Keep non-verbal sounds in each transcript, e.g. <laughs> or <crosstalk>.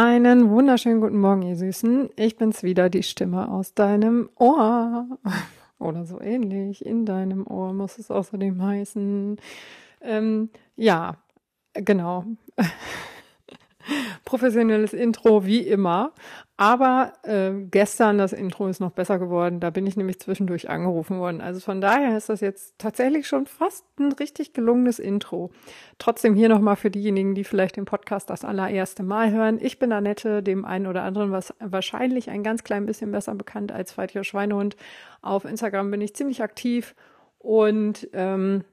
Einen wunderschönen guten Morgen, ihr Süßen. Ich bin's wieder, die Stimme aus deinem Ohr. <laughs> Oder so ähnlich. In deinem Ohr muss es außerdem heißen. Ähm, ja, genau. <laughs> Professionelles Intro wie immer. Aber äh, gestern das Intro ist noch besser geworden. Da bin ich nämlich zwischendurch angerufen worden. Also von daher ist das jetzt tatsächlich schon fast ein richtig gelungenes Intro. Trotzdem hier nochmal für diejenigen, die vielleicht den Podcast das allererste Mal hören. Ich bin Annette, dem einen oder anderen was wahrscheinlich ein ganz klein bisschen besser bekannt als Feitier Schweinehund. Auf Instagram bin ich ziemlich aktiv und ähm,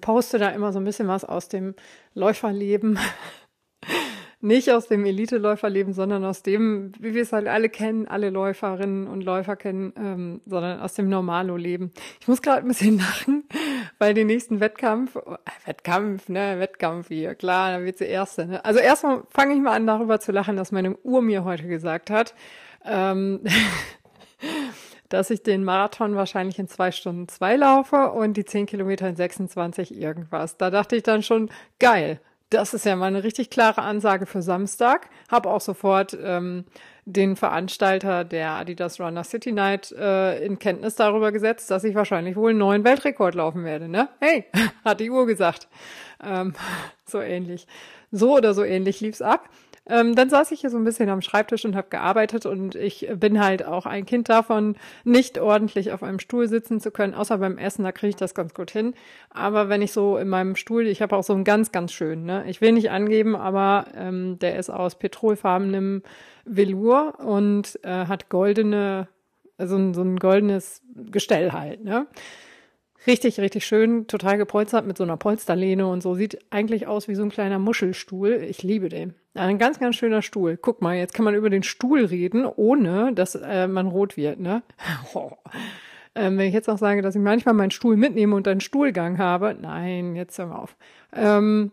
poste da immer so ein bisschen was aus dem Läuferleben nicht aus dem Elite-Läuferleben, sondern aus dem, wie wir es halt alle kennen, alle Läuferinnen und Läufer kennen, ähm, sondern aus dem Normalo-Leben. Ich muss gerade ein bisschen <laughs> lachen, weil den nächsten Wettkampf, äh, Wettkampf, ne, Wettkampf hier, klar, da wird sie Erste. Ne? Also erstmal fange ich mal an, darüber zu lachen, dass meine Uhr mir heute gesagt hat, ähm, <laughs> dass ich den Marathon wahrscheinlich in zwei Stunden zwei laufe und die zehn Kilometer in 26 irgendwas. Da dachte ich dann schon, geil, das ist ja mal eine richtig klare Ansage für Samstag. Hab auch sofort ähm, den Veranstalter der Adidas Runner City Night äh, in Kenntnis darüber gesetzt, dass ich wahrscheinlich wohl einen neuen Weltrekord laufen werde. Ne? Hey, <laughs> hat die Uhr gesagt. Ähm, <laughs> so ähnlich. So oder so ähnlich lief's ab. Ähm, dann saß ich hier so ein bisschen am Schreibtisch und habe gearbeitet und ich bin halt auch ein Kind davon, nicht ordentlich auf einem Stuhl sitzen zu können, außer beim Essen, da kriege ich das ganz gut hin. Aber wenn ich so in meinem Stuhl, ich habe auch so einen ganz, ganz schönen, ne? Ich will nicht angeben, aber ähm, der ist aus petrolfarbenem Velour und äh, hat goldene, also so ein goldenes Gestell halt, ne? Richtig, richtig schön, total gepolstert mit so einer Polsterlehne und so. Sieht eigentlich aus wie so ein kleiner Muschelstuhl. Ich liebe den. Ein ganz, ganz schöner Stuhl. Guck mal, jetzt kann man über den Stuhl reden, ohne dass äh, man rot wird, ne? <laughs> Oh. Ähm, wenn ich jetzt auch sage, dass ich manchmal meinen Stuhl mitnehme und einen Stuhlgang habe, nein, jetzt hör mal auf. Ähm,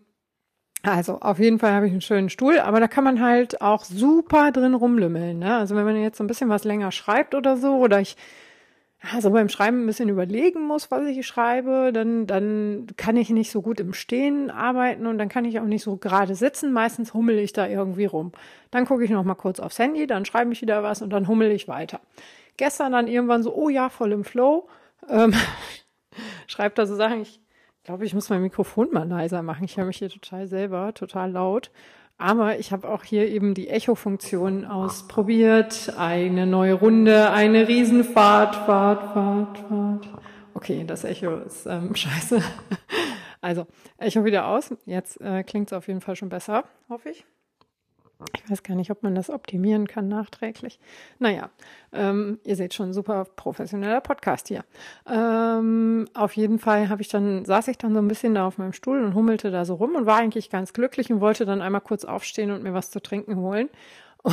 also auf jeden Fall habe ich einen schönen Stuhl, aber da kann man halt auch super drin rumlümmeln. Ne? Also wenn man jetzt so ein bisschen was länger schreibt oder so, oder ich also beim Schreiben ein bisschen überlegen muss, was ich schreibe, dann, dann kann ich nicht so gut im Stehen arbeiten und dann kann ich auch nicht so gerade sitzen. Meistens hummel ich da irgendwie rum. Dann gucke ich noch mal kurz aufs Handy, dann schreibe ich wieder was und dann hummel ich weiter. Gestern dann irgendwann so, oh ja, voll im Flow. Ähm, <laughs> schreibt da so Sachen, ich glaube, ich muss mein Mikrofon mal leiser machen. Ich höre mich hier total selber, total laut. Aber ich habe auch hier eben die Echo-Funktion ausprobiert. Eine neue Runde, eine Riesenfahrt, Fahrt, Fahrt, Fahrt. Okay, das Echo ist ähm, <laughs> scheiße. Also, Echo wieder aus. Jetzt äh, klingt es auf jeden Fall schon besser, hoffe ich. Ich weiß gar nicht, ob man das optimieren kann nachträglich. Naja, ähm, ihr seht schon, super professioneller Podcast hier. Ähm, auf jeden Fall habe ich dann, saß ich dann so ein bisschen da auf meinem Stuhl und hummelte da so rum und war eigentlich ganz glücklich und wollte dann einmal kurz aufstehen und mir was zu trinken holen. <laughs>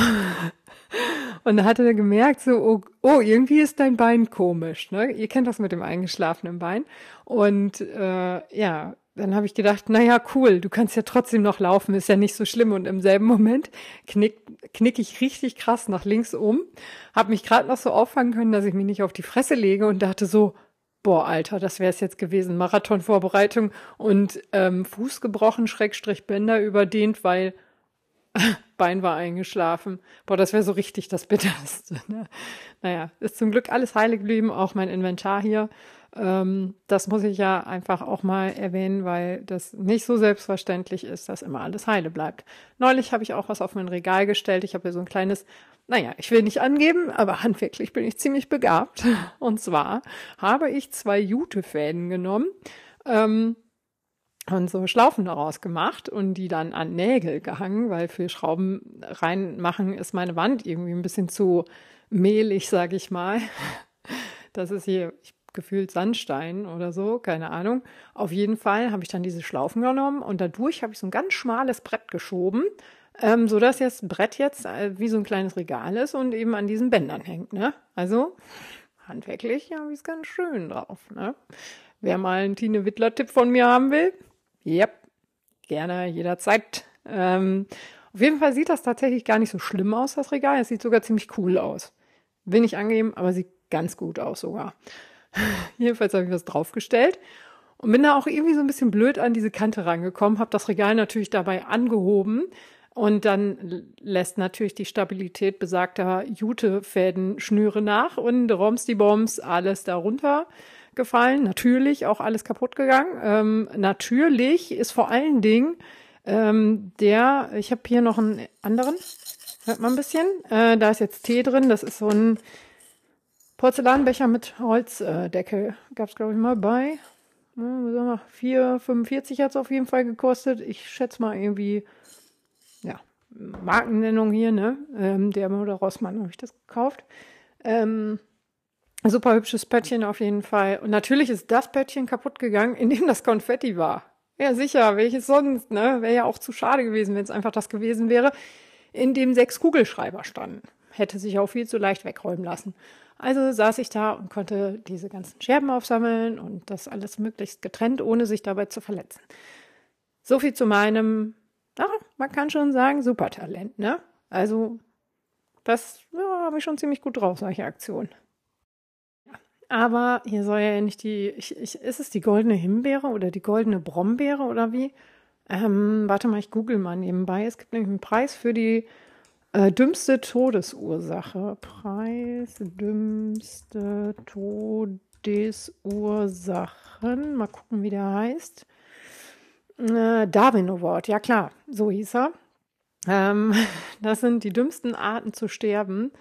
Und da hatte er gemerkt, so, oh, oh, irgendwie ist dein Bein komisch, ne? Ihr kennt das mit dem eingeschlafenen Bein. Und äh, ja, dann habe ich gedacht, naja, cool, du kannst ja trotzdem noch laufen, ist ja nicht so schlimm. Und im selben Moment knick, knick ich richtig krass nach links um, habe mich gerade noch so auffangen können, dass ich mich nicht auf die Fresse lege und dachte so, boah, Alter, das wäre es jetzt gewesen. Marathonvorbereitung und ähm, Fuß gebrochen, Schrägstrich Bänder überdehnt, weil <laughs> Bein war eingeschlafen. Boah, das wäre so richtig das Bitterste. <laughs> Ne? Naja, ist zum Glück alles heile geblieben, auch mein Inventar hier. Ähm, das muss ich ja einfach auch mal erwähnen, weil das nicht so selbstverständlich ist, dass immer alles heile bleibt. Neulich habe ich auch was auf mein Regal gestellt. Ich habe hier so ein kleines, naja, ich will nicht angeben, aber handwerklich bin ich ziemlich begabt. <laughs> Und zwar habe ich zwei Jutefäden genommen. Ähm, und so Schlaufen daraus gemacht und die dann an Nägel gehangen, weil für Schrauben reinmachen ist meine Wand irgendwie ein bisschen zu mehlig, sage ich mal. Das ist hier, ich gefühlt Sandstein oder so, keine Ahnung. Auf jeden Fall habe ich dann diese Schlaufen genommen und dadurch habe ich so ein ganz schmales Brett geschoben, ähm, so das Brett jetzt äh, wie so ein kleines Regal ist und eben an diesen Bändern hängt. Ne? Also handwerklich ja, wie es ganz schön drauf. Ne? Wer mal einen Tine Wittler-Tipp von mir haben will, yep, gerne jederzeit. Ähm, auf jeden Fall sieht das tatsächlich gar nicht so schlimm aus, das Regal. Es sieht sogar ziemlich cool aus. Will nicht angeben, aber sieht ganz gut aus sogar. Jedenfalls habe ich was draufgestellt und bin da auch irgendwie so ein bisschen blöd an diese Kante rangekommen, habe das Regal natürlich dabei angehoben, Und dann lässt natürlich die Stabilität besagter Jutefäden Schnüre nach und roms die Bombs alles darunter gefallen. Natürlich auch alles kaputt gegangen. Ähm, natürlich ist vor allen Dingen ähm, der, ich habe hier noch einen anderen, hört man ein bisschen. Äh, da ist jetzt Tee drin. Das ist so ein Porzellanbecher mit Holzdeckel. Gab es, glaube ich, mal bei. Ja, 4,45 hat es auf jeden Fall gekostet. Ich schätze mal irgendwie, ja, Markennennung hier, ne? Ähm, der oder Rossmann habe ich das gekauft. Ähm, super hübsches Pöttchen auf jeden Fall. Und natürlich ist das Pöttchen kaputt gegangen, in dem das Konfetti war. Ja, sicher, welches sonst, ne? Wäre ja auch zu schade gewesen, wenn es einfach das gewesen wäre, in dem sechs Kugelschreiber standen. Hätte sich auch viel zu leicht wegräumen lassen. Also saß ich da und konnte diese ganzen Scherben aufsammeln und das alles möglichst getrennt, ohne sich dabei zu verletzen. So viel zu meinem, ach, man kann schon sagen, Supertalent, ne? Also, das ja, habe ich schon ziemlich gut drauf, solche Aktionen. Aber hier soll ja nicht die, ich, ich, ist es die goldene Himbeere oder die goldene Brombeere oder wie? Ähm, warte mal, ich google mal nebenbei. Es gibt nämlich einen Preis für die äh, dümmste Todesursache. Preis dümmste Todesursachen. Mal gucken, wie der heißt. Äh, Darwin Award, ja klar, so hieß er. Ähm, <laughs> das sind die dümmsten Arten zu sterben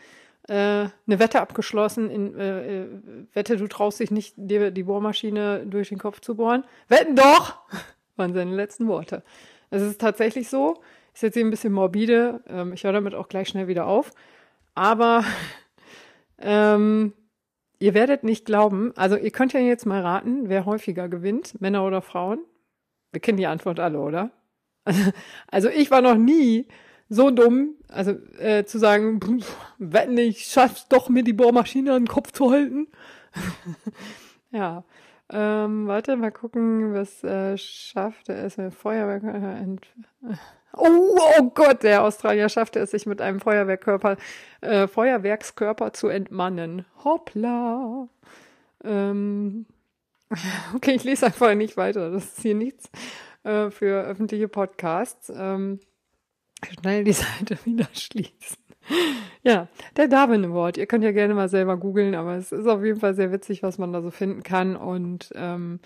äh, eine Wette abgeschlossen, in äh, äh, Wette, du traust dich nicht, dir die Bohrmaschine durch den Kopf zu bohren. Wetten doch! <laughs> waren seine letzten Worte. Es ist tatsächlich so, ist jetzt hier ein bisschen morbide, ähm, ich höre damit auch gleich schnell wieder auf, aber <laughs> ähm, ihr werdet nicht glauben, also ihr könnt ja jetzt mal raten, wer häufiger gewinnt, Männer oder Frauen. Wir kennen die Antwort alle, oder? <laughs> Also ich war noch nie so dumm, also äh, zu sagen, wenn ich schaff's doch, mir die Bohrmaschine an den Kopf zu halten. <laughs> ja. Ähm, warte, mal gucken, was äh, schafft er es mit Feuerwerk. Äh, oh, oh Gott, der Australier schaffte es, sich mit einem Feuerwerkkörper, äh, Feuerwerkskörper zu entmannen. Hoppla. Ähm, <laughs> okay, ich lese einfach nicht weiter. Das ist hier nichts äh, für öffentliche Podcasts. Ähm, schnell die <laughs> Seite wieder schließen. Ja, der Darwin Award. Ihr könnt ja gerne mal selber googeln, aber es ist auf jeden Fall sehr witzig, was man da so finden kann. Und ähm,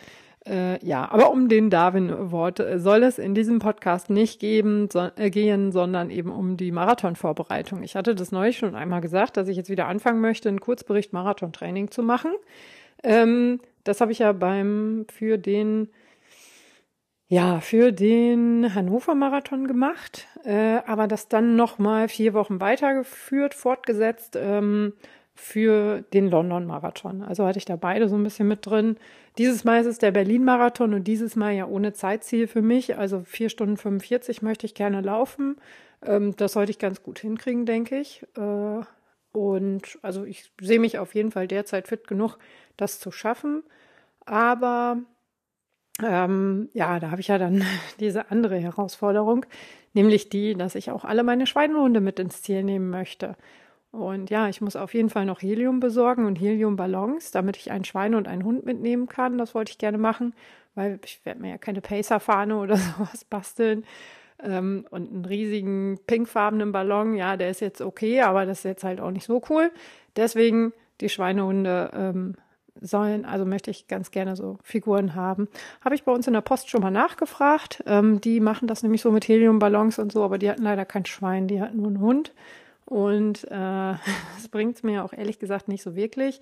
äh, ja, aber um den Darwin Award soll es in diesem Podcast nicht geben, so, äh, gehen, sondern eben um die Marathonvorbereitung. Ich hatte das neulich schon einmal gesagt, dass ich jetzt wieder anfangen möchte, einen Kurzbericht Marathontraining zu machen. Ähm, das habe ich ja beim für den ja, für den Hannover Marathon gemacht, äh, aber das dann nochmal vier Wochen weitergeführt, fortgesetzt ähm, für den London Marathon. Also hatte ich da beide so ein bisschen mit drin. Dieses Mal ist es der Berlin Marathon und dieses Mal ja ohne Zeitziel für mich. Also vier Stunden 45 möchte ich gerne laufen. Ähm, das sollte ich ganz gut hinkriegen, denke ich. Äh, und also ich sehe mich auf jeden Fall derzeit fit genug, das zu schaffen. Aber ähm, ja, da habe ich ja dann <laughs> diese andere Herausforderung, nämlich die, dass ich auch alle meine Schweinehunde mit ins Ziel nehmen möchte. Und ja, ich muss auf jeden Fall noch Helium besorgen und Heliumballons, damit ich ein Schwein und einen Hund mitnehmen kann. Das wollte ich gerne machen, weil ich werde mir ja keine Pacer-Fahne oder <laughs> sowas basteln. Ähm, und einen riesigen pinkfarbenen Ballon, ja, der ist jetzt okay, aber das ist jetzt halt auch nicht so cool. Deswegen die Schweinehunde ähm, sollen, also möchte ich ganz gerne so Figuren haben. Habe ich bei uns in der Post schon mal nachgefragt. Ähm, die machen das nämlich so mit Heliumballons und so, aber die hatten leider kein Schwein, die hatten nur einen Hund. Und äh, <laughs> das bringt mir auch ehrlich gesagt nicht so wirklich,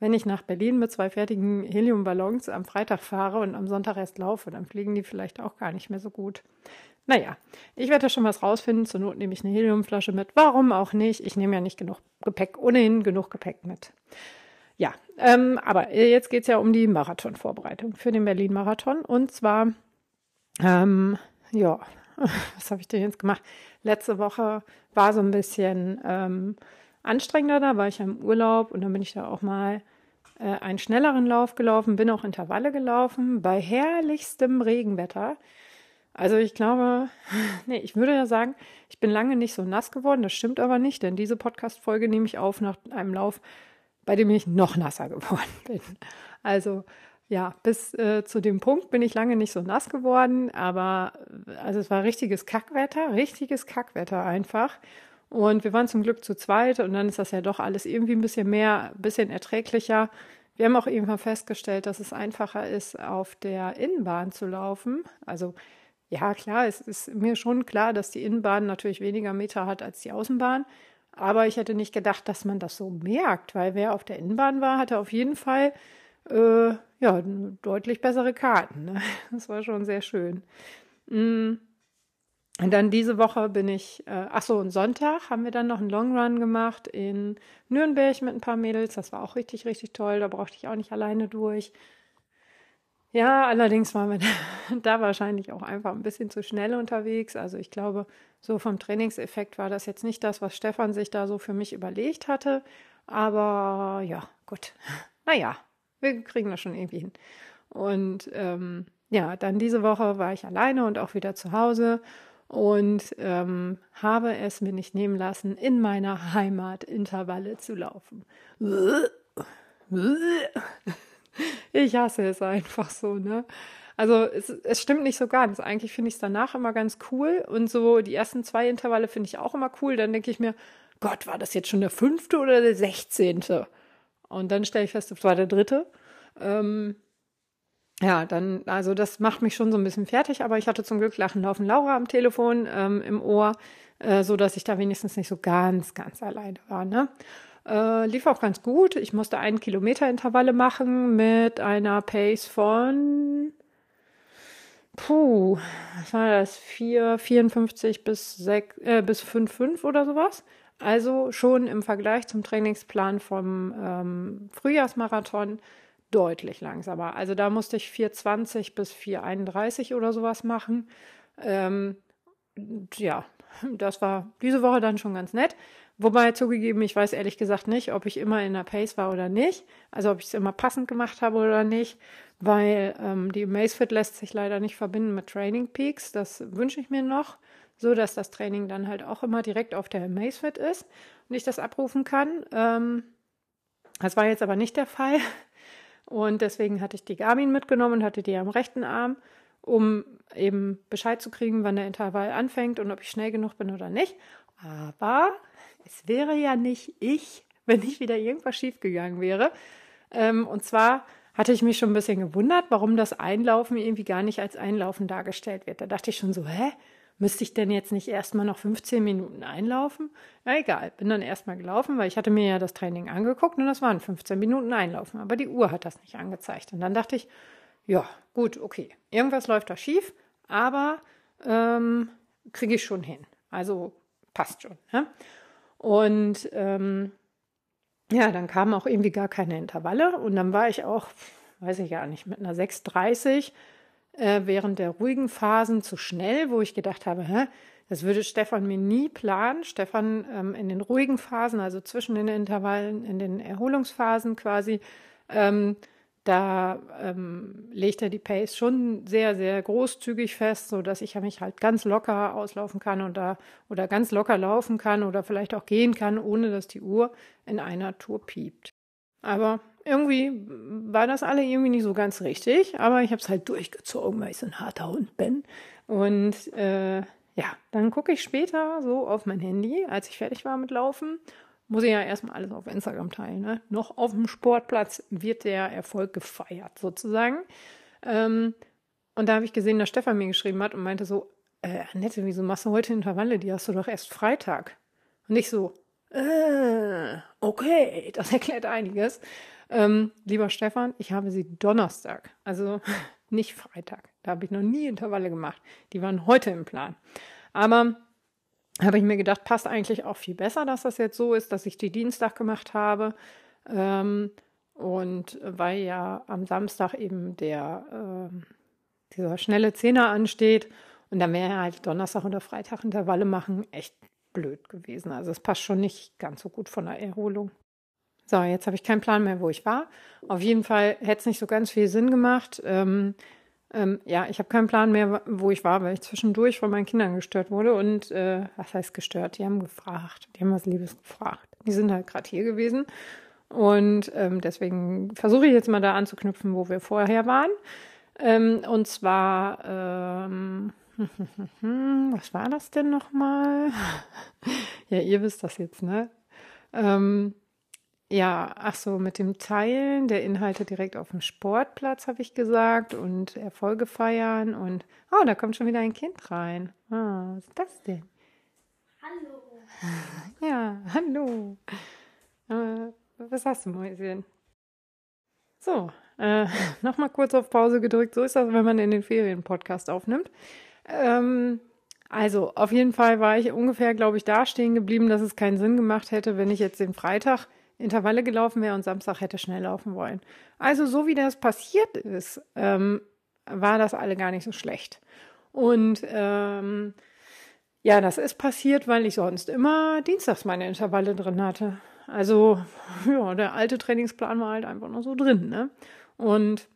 wenn ich nach Berlin mit zwei fertigen Heliumballons am Freitag fahre und am Sonntag erst laufe, dann fliegen die vielleicht auch gar nicht mehr so gut. Naja, ich werde da schon was rausfinden. Zur Not nehme ich eine Heliumflasche mit. Warum auch nicht? Ich nehme ja nicht genug Gepäck, ohnehin genug Gepäck mit. Ja, ähm, aber jetzt geht es ja um die Marathonvorbereitung für den Berlin-Marathon. Und zwar, ähm, ja, <laughs> was habe ich denn jetzt gemacht? Letzte Woche war so ein bisschen ähm, anstrengender, da war ich im Urlaub und dann bin ich da auch mal äh, einen schnelleren Lauf gelaufen, bin auch Intervalle gelaufen bei herrlichstem Regenwetter. Also ich glaube, <laughs> nee, ich würde ja sagen, ich bin lange nicht so nass geworden. Das stimmt aber nicht, denn diese Podcast-Folge nehme ich auf nach einem Lauf bei dem ich noch nasser <laughs> geworden bin. Also ja, bis äh, zu dem Punkt bin ich lange nicht so nass geworden, aber also es war richtiges Kackwetter, richtiges Kackwetter einfach. Und wir waren zum Glück zu zweit und dann ist das ja doch alles irgendwie ein bisschen mehr, ein bisschen erträglicher. Wir haben auch irgendwann festgestellt, dass es einfacher ist, auf der Innenbahn zu laufen. Also ja, klar, es ist mir schon klar, dass die Innenbahn natürlich weniger Meter hat als die Außenbahn. Aber ich hätte nicht gedacht, dass man das so merkt, weil wer auf der Innenbahn war, hatte auf jeden Fall äh, ja, deutlich bessere Karten. Ne? <laughs> Das war schon sehr schön. Mm. Und dann diese Woche bin ich, äh, ach so, und Sonntag haben wir dann noch einen Long Run gemacht in Nürnberg mit ein paar Mädels. Das war auch richtig, richtig toll. Da brauchte ich auch nicht alleine durch. Ja, allerdings waren wir <laughs> da wahrscheinlich auch einfach ein bisschen zu schnell unterwegs. Also ich glaube, so vom Trainingseffekt war das jetzt nicht das, was Stefan sich da so für mich überlegt hatte. Aber ja, gut. <laughs> Naja, wir kriegen das schon irgendwie hin. Und ähm, ja, dann diese Woche war ich alleine und auch wieder zu Hause und ähm, habe es mir nicht nehmen lassen, in meiner Heimat Intervalle zu laufen. Ich hasse es einfach so, ne? Also es, es stimmt nicht so ganz. Eigentlich finde ich es danach immer ganz cool. Und so die ersten zwei Intervalle finde ich auch immer cool. Dann denke ich mir, Gott, war das jetzt schon der fünfte oder der sechzehnte? Und dann stelle ich fest, es war der dritte. Ähm, ja, dann, also das macht mich schon so ein bisschen fertig, aber ich hatte zum Glück Lachen Laufen Laura am Telefon ähm, im Ohr, äh, so dass ich da wenigstens nicht so ganz, ganz alleine war. Ne? Äh, lief auch ganz gut. Ich musste einen Kilometer Intervalle machen mit einer Pace von Puh, was war das? 4, 54 bis 6, äh, bis 5, 5 oder sowas. Also schon im Vergleich zum Trainingsplan vom ähm, Frühjahrsmarathon deutlich langsamer. Also da musste ich 4,20 bis 4,31 oder sowas machen. Ähm, ja, das war diese Woche dann schon ganz nett. Wobei zugegeben, ich weiß ehrlich gesagt nicht, ob ich immer in der Pace war oder nicht. Also ob ich es immer passend gemacht habe oder nicht, weil ähm, die Macefit lässt sich leider nicht verbinden mit Training Peaks. Das wünsche ich mir noch, so dass das Training dann halt auch immer direkt auf der Macefit ist und ich das abrufen kann. Ähm, das war jetzt aber nicht der Fall. Und deswegen hatte ich die Garmin mitgenommen und hatte die am rechten Arm, um eben Bescheid zu kriegen, wann der Intervall anfängt und ob ich schnell genug bin oder nicht. Aber es wäre ja nicht ich, wenn nicht wieder irgendwas schiefgegangen wäre. Ähm, und zwar hatte ich mich schon ein bisschen gewundert, warum das Einlaufen irgendwie gar nicht als Einlaufen dargestellt wird. Da dachte ich schon so, hä? Müsste ich denn jetzt nicht erstmal noch 15 Minuten einlaufen? Na egal, bin dann erstmal gelaufen, weil ich hatte mir ja das Training angeguckt und das waren 15 Minuten Einlaufen. Aber die Uhr hat das nicht angezeigt. Und dann dachte ich, ja, gut, okay. Irgendwas läuft da schief, aber ähm, kriege ich schon hin. Also passt schon. Ne? Und ähm, ja, dann kamen auch irgendwie gar keine Intervalle und dann war ich auch, weiß ich ja nicht, mit einer 6,30 äh, während der ruhigen Phasen zu schnell, wo ich gedacht habe, hä, das würde Stefan mir nie planen. Stefan ähm, in den ruhigen Phasen, also zwischen den Intervallen, in den Erholungsphasen quasi, ähm, da ähm, legt er die Pace schon sehr, sehr großzügig fest, so dass ich mich halt ganz locker auslaufen kann oder, oder ganz locker laufen kann oder vielleicht auch gehen kann, ohne dass die Uhr in einer Tour piept. Aber irgendwie war das alle irgendwie nicht so ganz richtig, aber ich habe es halt durchgezogen, weil ich so ein harter Hund bin. Und äh, ja, dann gucke ich später so auf mein Handy, als ich fertig war mit Laufen. Muss ich ja erstmal alles auf Instagram teilen. Ne? Noch auf dem Sportplatz wird der Erfolg gefeiert, sozusagen. Ähm, und da habe ich gesehen, dass Stefan mir geschrieben hat und meinte so, äh, Annette, wieso machst du heute Intervalle? Die hast du doch erst Freitag. Und ich so, äh, okay, das erklärt einiges. Ähm, lieber Stefan, ich habe sie Donnerstag, also <laughs> nicht Freitag. Da habe ich noch nie Intervalle gemacht. Die waren heute im Plan. Aber habe ich mir gedacht, passt eigentlich auch viel besser, dass das jetzt so ist, dass ich die Dienstag gemacht habe. Ähm, und weil ja am Samstag eben der äh, dieser schnelle Zehner ansteht und dann wäre halt Donnerstag oder Freitag Intervalle machen echt blöd gewesen. Also es passt schon nicht ganz so gut von der Erholung. So, jetzt habe ich keinen Plan mehr, wo ich war. Auf jeden Fall hätte es nicht so ganz viel Sinn gemacht. Ähm, ähm, ja, ich habe keinen Plan mehr, wo ich war, weil ich zwischendurch von meinen Kindern gestört wurde. Und äh, was heißt gestört? Die haben gefragt. Die haben was Liebes gefragt. Die sind halt gerade hier gewesen. Und ähm, deswegen versuche ich jetzt mal da anzuknüpfen, wo wir vorher waren. Ähm, und zwar, ähm, was war das denn nochmal? <laughs> ja, ihr wisst das jetzt, ne? Ähm, ja, ach so, mit dem Teilen der Inhalte direkt auf dem Sportplatz, habe ich gesagt, und Erfolge feiern und, oh, da kommt schon wieder ein Kind rein. Ah, was ist das denn? Hallo. <laughs> Ja, hallo. Äh, was hast du, Mäuschen? So, äh, <laughs> nochmal kurz auf Pause gedrückt. So ist das, wenn man in den Ferien Podcast aufnimmt. Ähm, also, auf jeden Fall war ich ungefähr, glaube ich, da stehen geblieben, dass es keinen Sinn gemacht hätte, wenn ich jetzt den Freitag Intervalle gelaufen wäre und Samstag hätte schnell laufen wollen. Also, so wie das passiert ist, ähm, war das alle gar nicht so schlecht. Und ähm, ja, das ist passiert, weil ich sonst immer dienstags meine Intervalle drin hatte. Also, <laughs> ja, der alte Trainingsplan war halt einfach nur so drin, ne? Und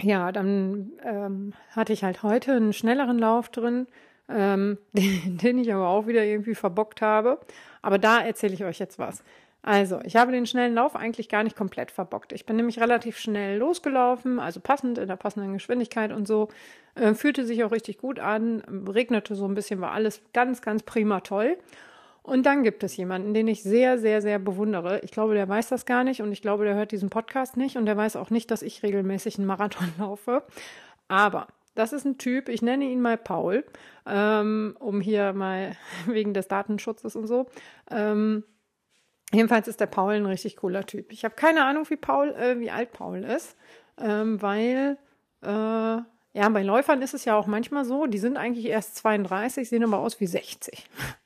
ja, dann ähm, hatte ich halt heute einen schnelleren Lauf drin, ähm, <laughs> den, den ich aber auch wieder irgendwie verbockt habe. Aber da erzähle ich euch jetzt was. Also, ich habe den schnellen Lauf eigentlich gar nicht komplett verbockt. Ich bin nämlich relativ schnell losgelaufen, also passend in der passenden Geschwindigkeit und so. Äh, fühlte sich auch richtig gut an, regnete so ein bisschen, war alles ganz, ganz prima toll. Und dann gibt es jemanden, den ich sehr, sehr, sehr bewundere. Ich glaube, der weiß das gar nicht und ich glaube, der hört diesen Podcast nicht und der weiß auch nicht, dass ich regelmäßig einen Marathon <laughs> laufe. Aber das ist ein Typ, ich nenne ihn mal Paul, ähm, um hier mal <laughs> wegen des Datenschutzes und so. Ähm, Jedenfalls ist der Paul ein richtig cooler Typ. Ich habe keine Ahnung, wie Paul, äh, wie alt Paul ist, ähm, weil äh, ja, bei Läufern ist es ja auch manchmal so, die sind eigentlich erst 32, sehen aber aus wie 60. <laughs>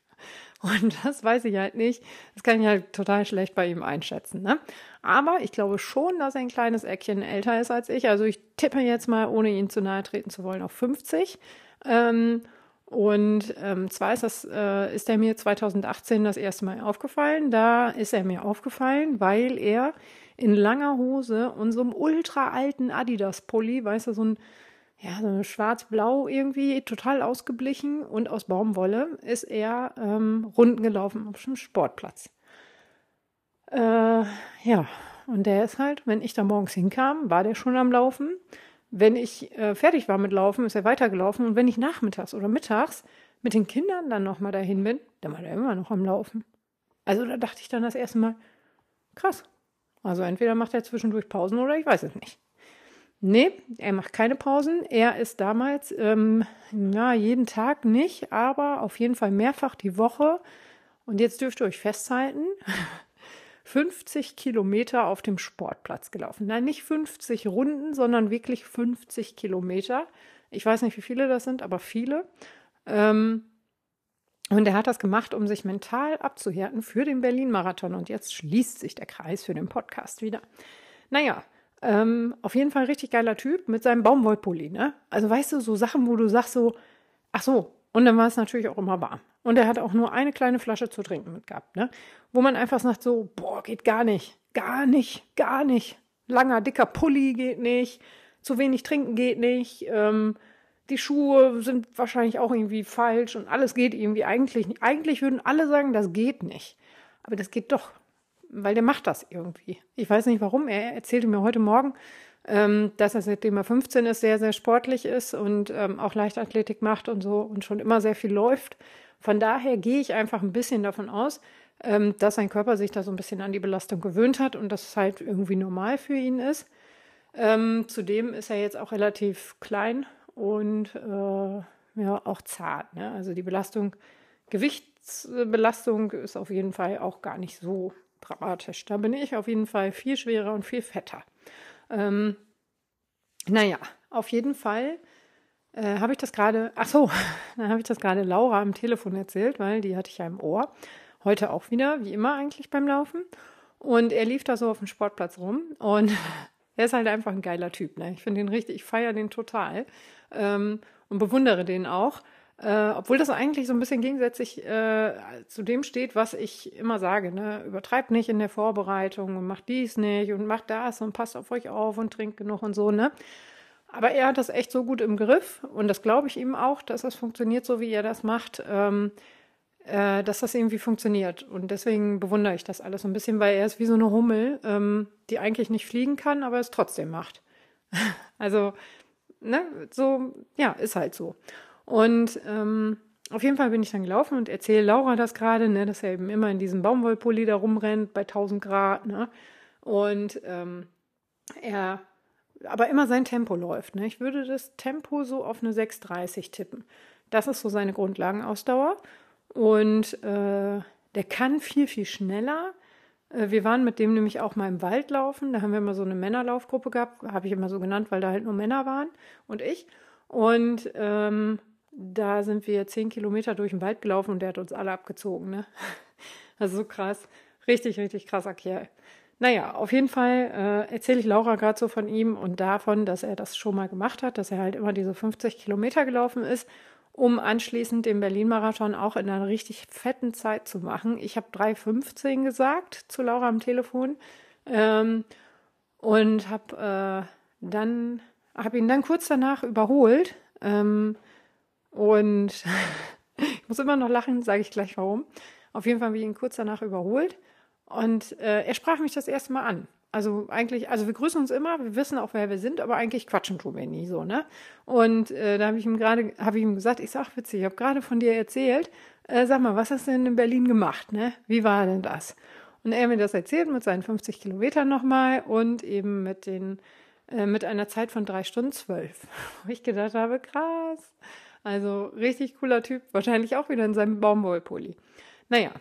Und das weiß ich halt nicht. Das kann ich halt total schlecht bei ihm einschätzen. Ne? Aber ich glaube schon, dass er ein kleines Eckchen älter ist als ich. Also ich tippe jetzt mal, ohne ihn zu nahe treten zu wollen, auf 50. Ähm, und ähm, zwar ist, das, äh, ist er mir 2018 das erste Mal aufgefallen. Da ist er mir aufgefallen, weil er in langer Hose und so einem ultra alten Adidas-Pulli, weißt du, so ein ja, so schwarz-blau irgendwie, total ausgeblichen und aus Baumwolle ist er ähm, Runden gelaufen auf dem Sportplatz. Äh, ja, und der ist halt, wenn ich da morgens hinkam, war der schon am Laufen. Wenn ich äh, fertig war mit Laufen, ist er weitergelaufen. Und wenn ich nachmittags oder mittags mit den Kindern dann nochmal dahin bin, dann war er immer noch am Laufen. Also da dachte ich dann das erste Mal, krass. Also entweder macht er zwischendurch Pausen oder ich weiß es nicht. Nee, er macht keine Pausen. Er ist damals, ähm, na, jeden Tag nicht, aber auf jeden Fall mehrfach die Woche. Und jetzt dürft ihr euch festhalten, <laughs> 50 Kilometer auf dem Sportplatz gelaufen. Nein, nicht 50 Runden, sondern wirklich 50 Kilometer. Ich weiß nicht, wie viele das sind, aber viele. Ähm, und er hat das gemacht, um sich mental abzuhärten für den Berlin-Marathon. Und jetzt schließt sich der Kreis für den Podcast wieder. Naja, ähm, auf jeden Fall richtig geiler Typ mit seinem Baumwollpulli. Ne? Also weißt du, so Sachen, wo du sagst so, ach so, und dann war es natürlich auch immer warm. Und er hat auch nur eine kleine Flasche zu trinken mitgehabt, ne? Wo man einfach sagt so, boah, geht gar nicht, gar nicht, gar nicht. Langer, dicker Pulli geht nicht, zu wenig trinken geht nicht, ähm, die Schuhe sind wahrscheinlich auch irgendwie falsch und alles geht irgendwie eigentlich nicht. Eigentlich würden alle sagen, das geht nicht. Aber das geht doch, weil der macht das irgendwie. Ich weiß nicht warum. Er erzählte mir heute Morgen, ähm, dass er seitdem er 15 ist, sehr, sehr sportlich ist und ähm, auch Leichtathletik macht und so und schon immer sehr viel läuft. Von daher gehe ich einfach ein bisschen davon aus, ähm, dass sein Körper sich da so ein bisschen an die Belastung gewöhnt hat und dass es halt irgendwie normal für ihn ist. Ähm, zudem ist er jetzt auch relativ klein und äh, ja auch zart. Ne? Also die Belastung, Gewichtsbelastung ist auf jeden Fall auch gar nicht so dramatisch. Da bin ich auf jeden Fall viel schwerer und viel fetter. Ähm, naja, auf jeden Fall äh, habe ich das gerade, ach so, <laughs> dann habe ich das gerade Laura am Telefon erzählt, weil die hatte ich ja im Ohr. Heute auch wieder, wie immer eigentlich beim Laufen. Und er lief da so auf dem Sportplatz rum und <laughs> er ist halt einfach ein geiler Typ. Ne? Ich finde den richtig, ich feiere den total ähm, und bewundere den auch. Äh, obwohl das eigentlich so ein bisschen gegensätzlich äh, zu dem steht, was ich immer sage. Ne? Übertreibt nicht in der Vorbereitung und macht dies nicht und macht das und passt auf euch auf und trinkt genug und so. Ne? Aber er hat das echt so gut im Griff und das glaube ich ihm auch, dass das funktioniert, so wie er das macht. Ähm, äh, dass das irgendwie funktioniert. Und deswegen bewundere ich das alles so ein bisschen, weil er ist wie so eine Hummel, ähm, die eigentlich nicht fliegen kann, aber es trotzdem macht. <laughs> also, ne, so, ja, ist halt so. Und ähm, auf jeden Fall bin ich dann gelaufen und erzähle Laura das gerade, ne, dass er eben immer in diesem Baumwollpulli da rumrennt bei 1000 Grad, ne? Und ähm, er aber immer sein Tempo läuft. Ne? Ich würde das Tempo so auf eine 6,30 tippen. Das ist so seine Grundlagenausdauer. Und äh, der kann viel, viel schneller. Äh, wir waren mit dem nämlich auch mal im Wald laufen. Da haben wir immer so eine Männerlaufgruppe gehabt. Habe ich immer so genannt, weil da halt nur Männer waren und ich. Und ähm, da sind wir zehn Kilometer durch den Wald gelaufen und der hat uns alle abgezogen. Ne? <laughs> Also so krass. Richtig, richtig krasser Kerl. Naja, auf jeden Fall äh, erzähle ich Laura gerade so von ihm und davon, dass er das schon mal gemacht hat, dass er halt immer diese 50 Kilometer gelaufen ist um anschließend den Berlin-Marathon auch in einer richtig fetten Zeit zu machen. Ich habe 3,15 gesagt zu Laura am Telefon ähm, und habe äh, dann habe ihn dann kurz danach überholt ähm, und <laughs> ich muss immer noch lachen, sage ich gleich warum. Auf jeden Fall habe ich ihn kurz danach überholt und äh, er sprach mich das erste Mal an. Also eigentlich, also wir grüßen uns immer, wir wissen auch, wer wir sind, aber eigentlich quatschen tun wir nie so, ne? Und äh, da habe ich ihm gerade, habe ich ihm gesagt, ich sag witzig, ich habe gerade von dir erzählt, äh, sag mal, was hast du denn in Berlin gemacht, ne? Wie war denn das? Und er mir das erzählt mit seinen 50 Kilometern nochmal und eben mit den, äh, mit einer Zeit von drei Stunden zwölf. <laughs> Wo ich gedacht habe, krass. Also richtig cooler Typ, wahrscheinlich auch wieder in seinem Baumwollpulli. Naja,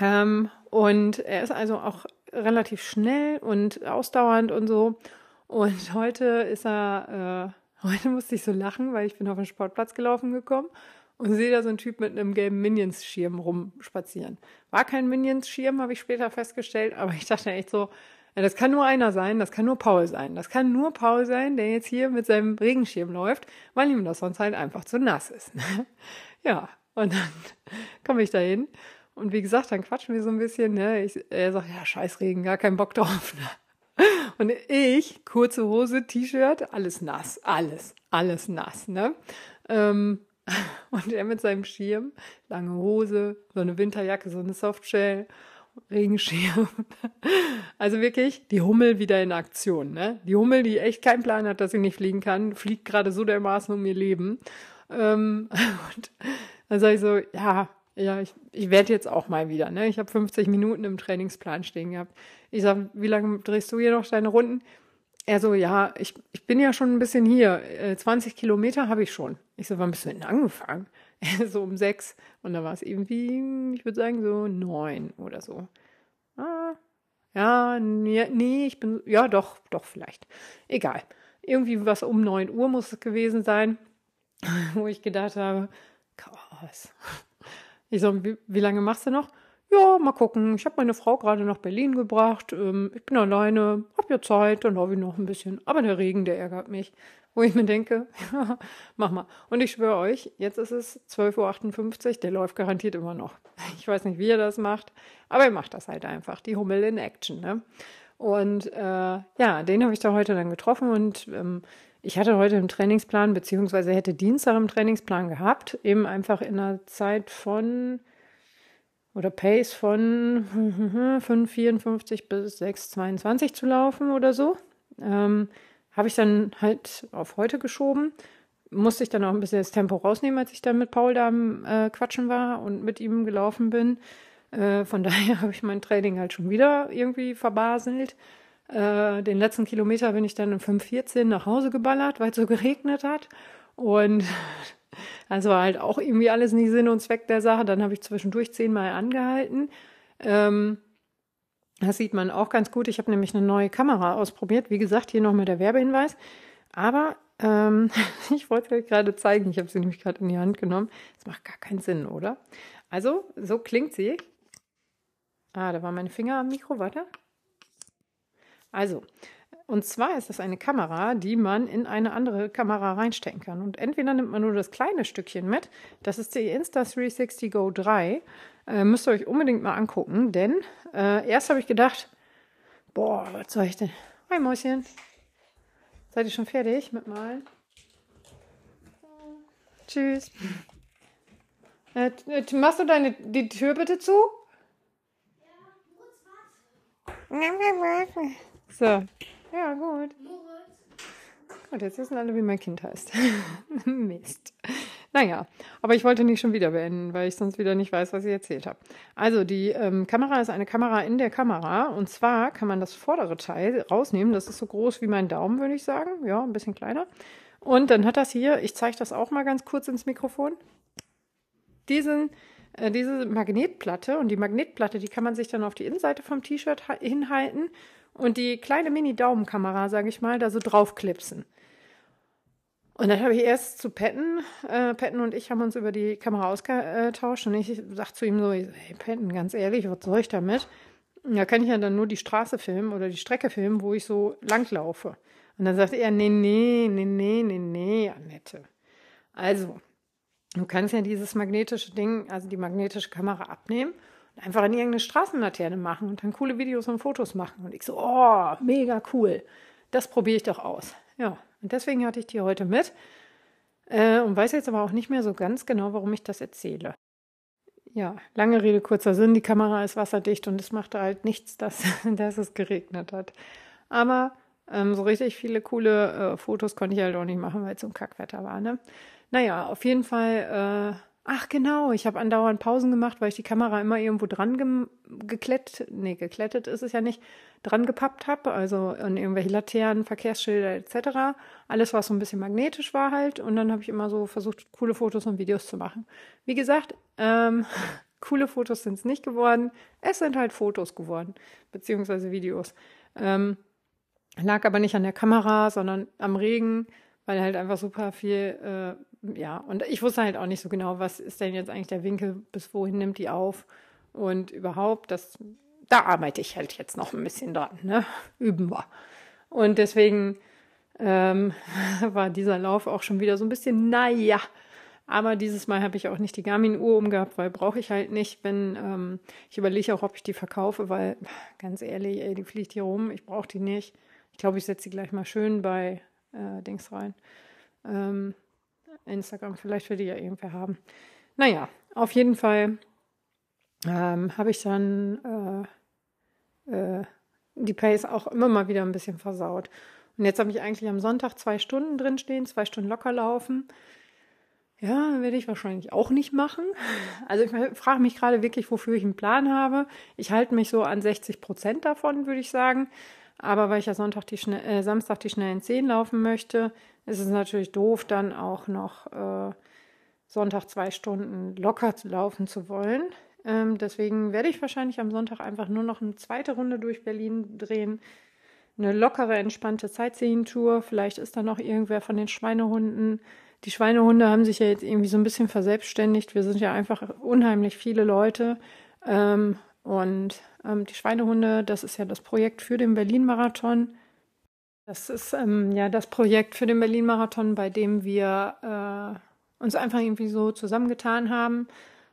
ähm, und er ist also auch relativ schnell und ausdauernd und so. Und <laughs> heute ist er, äh, heute musste ich so lachen, weil ich bin auf den Sportplatz gelaufen gekommen und sehe da so einen Typ mit einem gelben Minions-Schirm rumspazieren. War kein Minions-Schirm, habe ich später festgestellt, aber ich dachte echt so, ja, das kann nur einer sein, das kann nur Paul sein. Das kann nur Paul sein, der jetzt hier mit seinem Regenschirm läuft, weil ihm das sonst halt einfach zu nass ist. ja, und dann <laughs> komme ich da hin und wie gesagt, dann quatschen wir so ein bisschen. Ne? Ich, er sagt, ja, Scheißregen, gar keinen Bock drauf. Ne? Und ich, kurze Hose, T-Shirt, alles nass, alles, alles nass. Ne? Ähm, <laughs> und er mit seinem Schirm, lange Hose, so eine Winterjacke, so eine Softshell, Regenschirm. <laughs> Also wirklich die Hummel wieder in Aktion. Ne? Die Hummel, die echt keinen Plan hat, dass sie nicht fliegen kann, fliegt gerade so dermaßen um ihr Leben. Ähm, <laughs> und dann sage ich so, ja, ja, ich, ich werde jetzt auch mal wieder. Ne? Ich habe 50 Minuten im Trainingsplan stehen gehabt. Ich sage, wie lange drehst du hier noch deine Runden? Er so, ja, ich, ich bin ja schon ein bisschen hier. 20 äh, Kilometer habe ich schon. Ich so, wann bist du denn angefangen? <laughs> So um sechs. Und da war es irgendwie, ich würde sagen, so neun oder so. Ah, ja, nee, ich bin, ja, doch, doch, vielleicht. Egal. Irgendwie was um neun Uhr muss es gewesen sein, <laughs> wo ich gedacht habe, krass. Ich so, wie, wie lange machst du noch? Ja, mal gucken. Ich habe meine Frau gerade nach Berlin gebracht. Ähm, ich bin alleine, hab ja Zeit, dann laufe ich noch ein bisschen. Aber der Regen, der ärgert mich. Wo ich mir denke, <laughs> mach mal. Und ich schwöre euch, jetzt ist es 12.58 Uhr, der läuft garantiert immer noch. Ich weiß nicht, wie er das macht, aber er macht das halt einfach. Die Hummel in Action, ne? Und äh, ja, den habe ich da heute dann getroffen und ähm, ich hatte heute im Trainingsplan, beziehungsweise hätte Dienstag im Trainingsplan gehabt, eben einfach in einer Zeit von oder Pace von <laughs> 5,54 bis 6,22 zu laufen oder so. Ähm, Habe ich dann halt auf heute geschoben. Musste ich dann auch ein bisschen das Tempo rausnehmen, als ich dann mit Paul da am äh, Quatschen war und mit ihm gelaufen bin. Äh, von <laughs> daher habe ich mein Training halt schon wieder irgendwie verbaselt. Äh, den letzten Kilometer bin ich dann um 5.14 nach Hause geballert, weil es so geregnet hat. Und <laughs> also halt auch irgendwie alles nicht Sinn und Zweck der Sache. Dann habe ich zwischendurch zehnmal angehalten. Ähm, das sieht man auch ganz gut. Ich habe nämlich eine neue Kamera ausprobiert. Wie gesagt, hier nochmal der Werbehinweis. Aber ähm, <laughs> ich wollte euch gerade zeigen. Ich habe sie nämlich gerade in die Hand genommen. Das macht gar keinen Sinn, oder? Also, so klingt sie. Ah, da war meine Finger am Mikro. Warte. Also, und zwar ist das eine Kamera, die man in eine andere Kamera reinstecken kann. Und entweder nimmt man nur das kleine Stückchen mit, das ist die Insta360 Go 3. Äh, müsst ihr euch unbedingt mal angucken, denn äh, erst habe ich gedacht, boah, was soll ich denn? Hi Mäuschen. Seid ihr schon fertig mit Malen? Tschüss. Äh, machst du deine die Tür bitte zu? So. Ja, gut. Gut, jetzt wissen alle, wie mein Kind heißt. <laughs> Mist. Naja, aber ich wollte nicht schon wieder beenden, weil ich sonst wieder nicht weiß, was ich erzählt habe. Also die ähm, Kamera ist eine Kamera in der Kamera und zwar kann man das vordere Teil rausnehmen. Das ist so groß wie mein Daumen, würde ich sagen. Ja, ein bisschen kleiner. Und dann hat das hier, ich zeige das auch mal ganz kurz ins Mikrofon, diesen, äh, diese Magnetplatte und die Magnetplatte, die kann man sich dann auf die Innenseite vom T-Shirt hinhalten und die kleine Mini-Daumenkamera, sage ich mal, da so draufklipsen. Und dann habe ich erst zu Patton, äh, Patton und ich haben uns über die Kamera ausgetauscht und ich sag zu ihm so, hey Patton, ganz ehrlich, was soll ich damit? Da kann ich ja dann nur die Straße filmen oder die Strecke filmen, wo ich so langlaufe. Und dann sagt er, nee, nee, nee, nee, nee, nee, Annette. Also, du kannst ja dieses magnetische Ding, also die magnetische Kamera abnehmen einfach in irgendeine Straßenlaterne machen und dann coole Videos und Fotos machen. Und ich so, oh, mega cool. Das probiere ich doch aus. Ja, und deswegen hatte ich die heute mit äh, und weiß jetzt aber auch nicht mehr so ganz genau, warum ich das erzähle. Ja, lange Rede, kurzer Sinn. Die Kamera ist wasserdicht und es machte halt nichts, dass, <laughs> dass es geregnet hat. Aber ähm, so richtig viele coole äh, Fotos konnte ich halt auch nicht machen, weil es so ein Kackwetter war. Ne? Naja, auf jeden Fall äh, Ach genau, ich habe andauernd Pausen gemacht, weil ich die Kamera immer irgendwo dran ge geklettet, nee, geklettet ist es ja nicht, dran gepappt habe, also an irgendwelche Laternen, Verkehrsschilder etc. Alles, was so ein bisschen magnetisch war halt. Und dann habe ich immer so versucht, coole Fotos und Videos zu machen. Wie gesagt, ähm, <laughs> coole Fotos sind es nicht geworden. Es sind halt Fotos geworden, beziehungsweise Videos. Ähm, lag aber nicht an der Kamera, sondern am Regen, weil halt einfach super viel äh, ja, und ich wusste halt auch nicht so genau, was ist denn jetzt eigentlich der Winkel, bis wohin nimmt die auf und überhaupt, das, da arbeite ich halt jetzt noch ein bisschen dran, ne? Üben wir. Und deswegen ähm, <laughs> war dieser Lauf auch schon wieder so ein bisschen, naja. Aber dieses Mal habe ich auch nicht die Garmin-Uhr umgehabt, weil brauche ich halt nicht, wenn ähm, ich überlege auch, ob ich die verkaufe, weil ganz ehrlich, ey, die fliegt hier rum, ich brauche die nicht. Ich glaube, ich setze sie gleich mal schön bei äh, Dings rein. Ähm, Instagram, vielleicht will die ja irgendwer haben. Naja, auf jeden Fall ähm, habe ich dann äh, äh, die Pace auch immer mal wieder ein bisschen versaut. Und jetzt habe ich eigentlich am Sonntag zwei Stunden drin stehen, zwei Stunden locker laufen. Ja, werde ich wahrscheinlich auch nicht machen. Also ich frage mich gerade wirklich, wofür ich einen Plan habe. Ich halte mich so an 60 Prozent davon, würde ich sagen. Aber weil ich ja Sonntag die äh, Samstag die schnellen 10 laufen möchte, ist es natürlich doof, dann auch noch äh, Sonntag zwei Stunden locker laufen zu wollen. Ähm, deswegen werde ich wahrscheinlich am Sonntag einfach nur noch eine zweite Runde durch Berlin drehen. Eine lockere, entspannte Sightseeing-Tour. Vielleicht ist da noch irgendwer von den Schweinehunden. Die Schweinehunde haben sich ja jetzt irgendwie so ein bisschen verselbstständigt. Wir sind ja einfach unheimlich viele Leute. Ähm, und ähm, die Schweinehunde, das ist ja das Projekt für den Berlin-Marathon. Das ist ähm, ja das Projekt für den Berlin-Marathon, bei dem wir äh, uns einfach irgendwie so zusammengetan haben.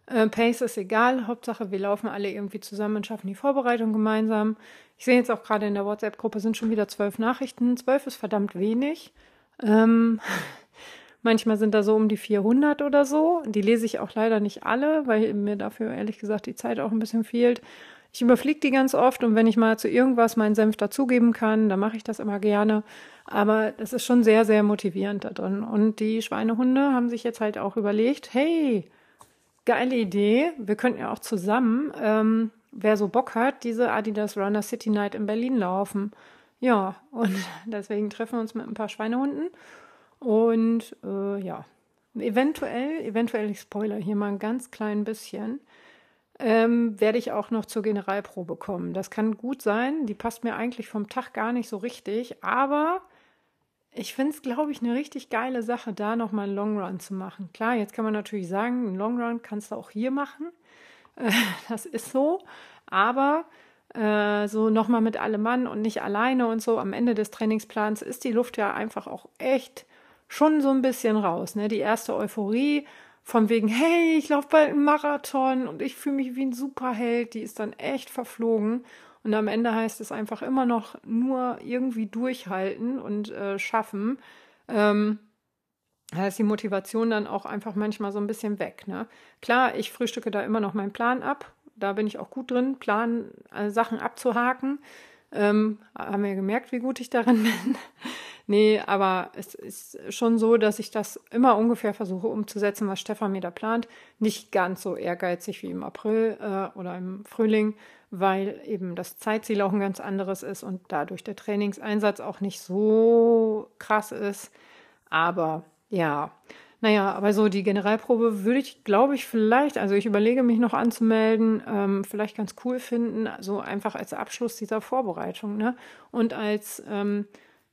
Äh, Pace ist egal, Hauptsache wir laufen alle irgendwie zusammen und schaffen die Vorbereitung gemeinsam. Ich sehe jetzt auch gerade in der WhatsApp-Gruppe sind schon wieder zwölf Nachrichten. Zwölf ist verdammt wenig. Ähm, manchmal sind da so um die 400 oder so. Die lese ich auch leider nicht alle, weil mir dafür ehrlich gesagt die Zeit auch ein bisschen fehlt. Ich überfliege die ganz oft und wenn ich mal zu irgendwas meinen Senf dazugeben kann, dann mache ich das immer gerne. Aber das ist schon sehr, sehr motivierend da drin. Und die Schweinehunde haben sich jetzt halt auch überlegt, hey, geile Idee, wir könnten ja auch zusammen, ähm, wer so Bock hat, diese Adidas Runner City Night in Berlin laufen. Ja, und <laughs> deswegen treffen wir uns mit ein paar Schweinehunden. Und äh, ja, eventuell, eventuell, ich spoiler hier mal ein ganz klein bisschen, ähm, werde ich auch noch zur Generalprobe kommen. Das kann gut sein. Die passt mir eigentlich vom Tag gar nicht so richtig, aber ich finde es, glaube ich, eine richtig geile Sache, da nochmal einen Long Run zu machen. Klar, jetzt kann man natürlich sagen, einen Long Run kannst du auch hier machen. Äh, <laughs> das ist so. Aber äh, so nochmal mit allem Mann und nicht alleine und so am Ende des Trainingsplans ist die Luft ja einfach auch echt schon so ein bisschen raus. Ne? Die erste Euphorie von wegen, hey, ich laufe bald einen Marathon und ich fühle mich wie ein Superheld, die ist dann echt verflogen. Und am Ende heißt es einfach immer noch nur irgendwie durchhalten und äh, schaffen. Ähm, da ist die Motivation dann auch einfach manchmal so ein bisschen weg. Ne? Klar, ich frühstücke da immer noch meinen Plan ab. Da bin ich auch gut drin, Plan, äh, Sachen abzuhaken. Ähm, haben wir gemerkt, wie gut ich darin <laughs> bin. Nee, aber es ist schon so, dass ich das immer ungefähr versuche umzusetzen, was Stefan mir da plant. Nicht ganz so ehrgeizig wie im April äh, oder im Frühling, weil eben das Zeitziel auch ein ganz anderes ist und dadurch der Trainingseinsatz auch nicht so krass ist. Aber ja, naja, aber so die Generalprobe würde ich, glaube ich, vielleicht, also ich überlege mich noch anzumelden, ähm, vielleicht ganz cool finden, so einfach als Abschluss dieser Vorbereitung, ne? Und als, ähm,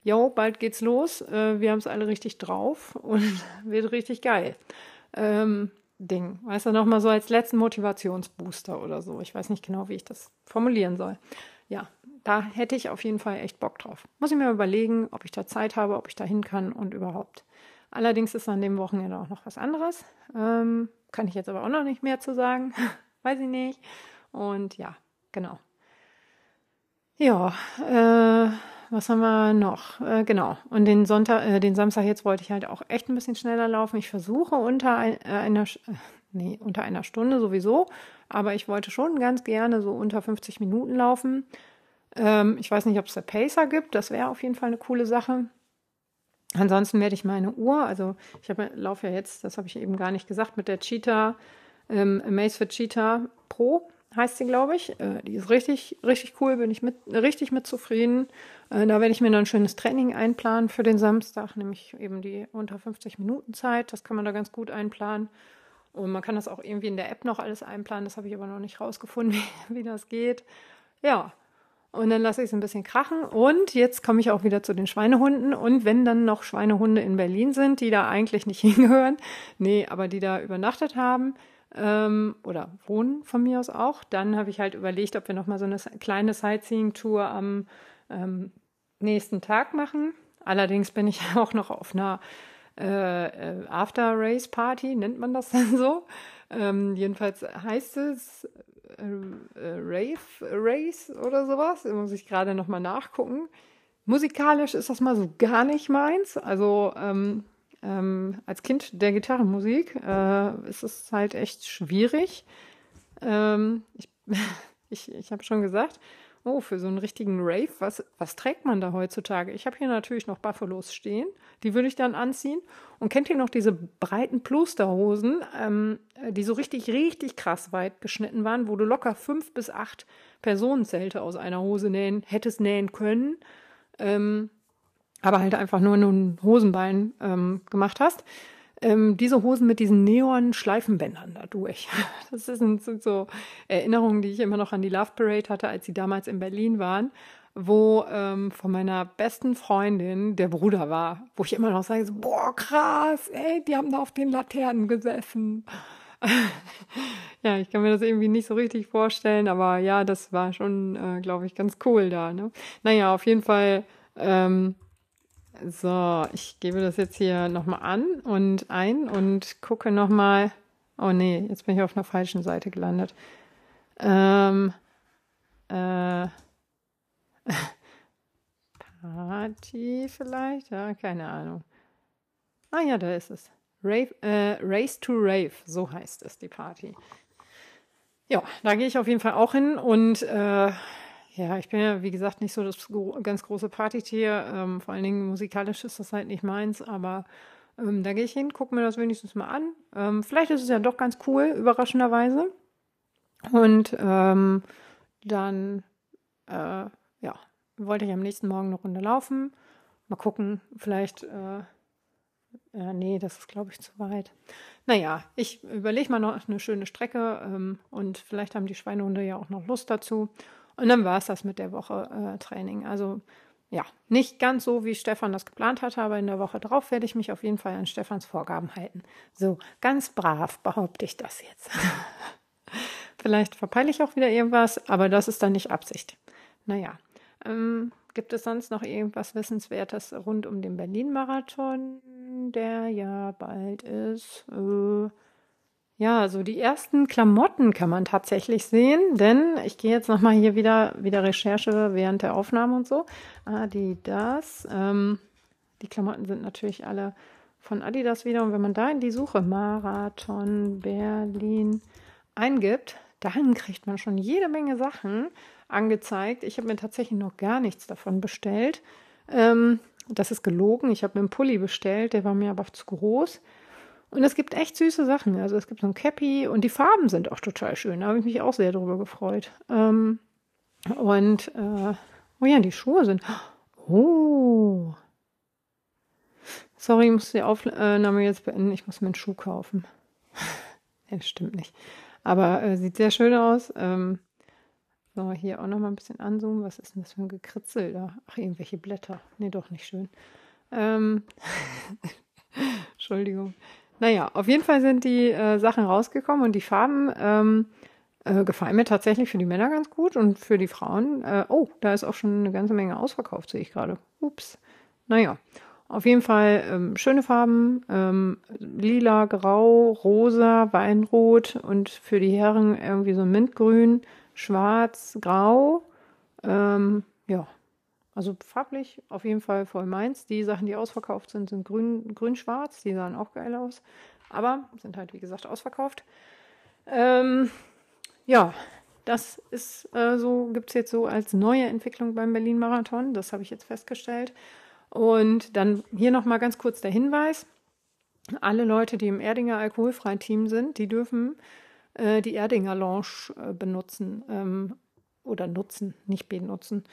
jo, bald geht's los, äh, wir haben es alle richtig drauf <laughs> und wird richtig geil. Ähm, Ding. Weißt du, nochmal so als letzten Motivationsbooster oder so. Ich weiß nicht genau, wie ich das formulieren soll. Ja, da hätte ich auf jeden Fall echt Bock drauf. Muss ich mir überlegen, ob ich da Zeit habe, ob ich da hin kann und überhaupt. Allerdings ist an dem Wochenende auch noch was anderes. Ähm, kann ich jetzt aber auch noch nicht mehr zu sagen. <laughs> Weiß ich nicht. Und ja, genau. Ja, äh, was haben wir noch? Äh, genau. Und den Sonntag, äh, den Samstag jetzt wollte ich halt auch echt ein bisschen schneller laufen. Ich versuche unter ein, äh, einer, äh, nee, unter einer Stunde sowieso. Aber ich wollte schon ganz gerne so unter 50 Minuten laufen. Ähm, ich weiß nicht, ob es da Pacer gibt. Das wäre auf jeden Fall eine coole Sache. Ansonsten werde ich meine Uhr, also ich laufe ja jetzt, das habe ich eben gar nicht gesagt, mit der Cheetah, ähm, Amazfit Cheetah Pro heißt sie, glaube ich. Äh, die ist richtig, richtig cool, bin ich mit, richtig mit zufrieden. Äh, da werde ich mir dann ein schönes Training einplanen für den Samstag, nämlich eben die unter 50 Minuten Zeit. Das kann man da ganz gut einplanen. Und man kann das auch irgendwie in der App noch alles einplanen. Das habe ich aber noch nicht rausgefunden, <laughs> wie, wie das geht. Ja, und dann lasse ich es ein bisschen krachen. Und jetzt komme ich auch wieder zu den Schweinehunden. Und wenn dann noch Schweinehunde in Berlin sind, die da eigentlich nicht <laughs> hingehören, nee, aber die da übernachtet haben ähm, oder wohnen von mir aus auch, dann habe ich halt überlegt, ob wir noch mal so eine kleine Sightseeing-Tour am ähm, nächsten Tag machen. Allerdings bin ich <laughs> auch noch auf einer äh, äh After-Race-Party, nennt man das <laughs> dann so. Ähm, jedenfalls heißt es äh, äh, Rave Race oder sowas. Da muss ich gerade nochmal nachgucken. Musikalisch ist das mal so gar nicht meins. Also ähm, ähm, als Kind der Gitarrenmusik äh, ist es halt echt schwierig. Ähm, ich <laughs> ich, ich habe schon gesagt, oh, für so einen richtigen Rave, was, was trägt man da heutzutage? Ich habe hier natürlich noch Buffalos stehen, die würde ich dann anziehen. Und kennt ihr noch diese breiten Plusterhosen, ähm, die so richtig, richtig krass weit geschnitten waren, wo du locker fünf bis acht Personenzelte aus einer Hose nähen, hättest nähen können, ähm, aber halt einfach nur ein Hosenbein ähm, gemacht hast ähm, diese Hosen mit diesen Neon-Schleifenbändern da durch. <laughs> Das sind, sind so Erinnerungen, die ich immer noch an die Love Parade hatte, als sie damals in Berlin waren, wo ähm, von meiner besten Freundin der Bruder war, wo ich immer noch sage, so, boah, krass, ey, die haben da auf den Laternen gesessen. <laughs> ja, ich kann mir das irgendwie nicht so richtig vorstellen, aber ja, das war schon, äh, glaube ich, ganz cool da. Ne? Naja, auf jeden Fall ähm, so, ich gebe das jetzt hier nochmal an und ein und gucke nochmal. Oh nee, jetzt bin ich auf einer falschen Seite gelandet. Ähm, äh, <laughs> Party vielleicht? Ja, keine Ahnung. Ah ja, da ist es. Rave, äh, Race to Rave, so heißt es, die Party. Ja, da gehe ich auf jeden Fall auch hin und äh, ja, ich bin ja, wie gesagt, nicht so das ganz große Partytier. Ähm, vor allen Dingen musikalisch ist das halt nicht meins, aber ähm, da gehe ich hin, gucke mir das wenigstens mal an. Ähm, vielleicht ist es ja doch ganz cool, überraschenderweise. Und ähm, dann, äh, ja, wollte ich am nächsten Morgen eine Runde laufen. Mal gucken, vielleicht, äh, ja, nee, das ist, glaube ich, zu weit. Naja, ich überlege mal noch eine schöne Strecke ähm, und vielleicht haben die Schweinehunde ja auch noch Lust dazu. Und dann war es das mit der Woche äh, Training. Also ja, nicht ganz so, wie Stefan das geplant hatte, aber in der Woche drauf werde ich mich auf jeden Fall an Stefans Vorgaben halten. So, ganz brav behaupte ich das jetzt. <laughs> Vielleicht verpeile ich auch wieder irgendwas, aber das ist dann nicht Absicht. Naja, ähm, gibt es sonst noch irgendwas Wissenswertes rund um den Berlin-Marathon, der ja bald ist? Äh, ja, so die ersten Klamotten kann man tatsächlich sehen, denn ich gehe jetzt nochmal hier wieder, wieder Recherche während der Aufnahme und so. Ah, die das. Ähm, die Klamotten sind natürlich alle von Adidas wieder. Und wenn man da in die Suche Marathon Berlin eingibt, dann kriegt man schon jede Menge Sachen angezeigt. Ich habe mir tatsächlich noch gar nichts davon bestellt. Ähm, das ist gelogen. Ich habe mir einen Pulli bestellt, der war mir aber zu groß. Und es gibt echt süße Sachen. Also es gibt so ein Cappy und die Farben sind auch total schön. Da habe ich mich auch sehr drüber gefreut. Ähm, und äh, oh ja, die Schuhe sind. Oh. Sorry, ich muss die Aufnahme jetzt beenden. Ich muss mir einen Schuh kaufen. <laughs> ja, stimmt nicht. Aber äh, sieht sehr schön aus. Ähm, so, hier auch noch mal ein bisschen anzoomen. Was ist denn das für ein Gekritzel da? Ach, irgendwelche Blätter. Nee, doch nicht schön. Ähm, <laughs> Entschuldigung. Naja, auf jeden Fall sind die äh, Sachen rausgekommen und die Farben ähm, äh, gefallen mir tatsächlich für die Männer ganz gut und für die Frauen. Äh, oh, da ist auch schon eine ganze Menge ausverkauft, sehe ich gerade. Ups. Naja, auf jeden Fall ähm, schöne Farben. Ähm, lila, grau, rosa, Weinrot und für die Herren irgendwie so Mintgrün, schwarz, grau. Ähm, ja, also farblich auf jeden Fall voll meins. Die Sachen, die ausverkauft sind, sind grün, grün-schwarz. Die sahen auch geil aus. Aber sind halt, wie gesagt, ausverkauft. Ähm, ja, das ist äh, so, gibt es jetzt so als neue Entwicklung beim Berlin-Marathon. Das habe ich jetzt festgestellt. Und dann hier nochmal ganz kurz der Hinweis. Alle Leute, die im Erdinger alkoholfreien Team sind, die dürfen äh, die Erdinger Lounge äh, benutzen ähm, oder nutzen, nicht benutzen.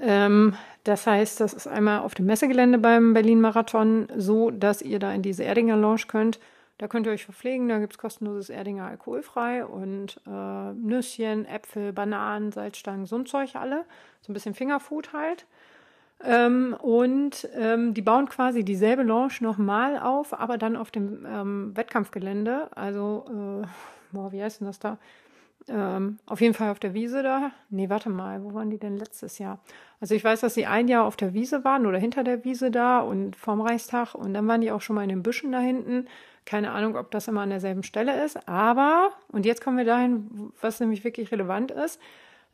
Ähm, das heißt, das ist einmal auf dem Messegelände beim Berlin-Marathon so, dass ihr da in diese Erdinger Lounge könnt. Da könnt ihr euch verpflegen, da gibt es kostenloses Erdinger alkoholfrei und äh, Nüsschen, Äpfel, Bananen, Salzstangen, so ein Zeug alle. So ein bisschen Fingerfood halt. Ähm, und ähm, die bauen quasi dieselbe Lounge nochmal auf, aber dann auf dem ähm, Wettkampfgelände. Also, äh, boah, wie heißt denn das da? Ähm, auf jeden Fall auf der Wiese da. Nee, warte mal, wo waren die denn letztes Jahr? Also ich weiß, dass sie ein Jahr auf der Wiese waren oder hinter der Wiese da und vorm Reichstag und dann waren die auch schon mal in den Büschen da hinten. Keine Ahnung, ob das immer an derselben Stelle ist, aber, und jetzt kommen wir dahin, was nämlich wirklich relevant ist,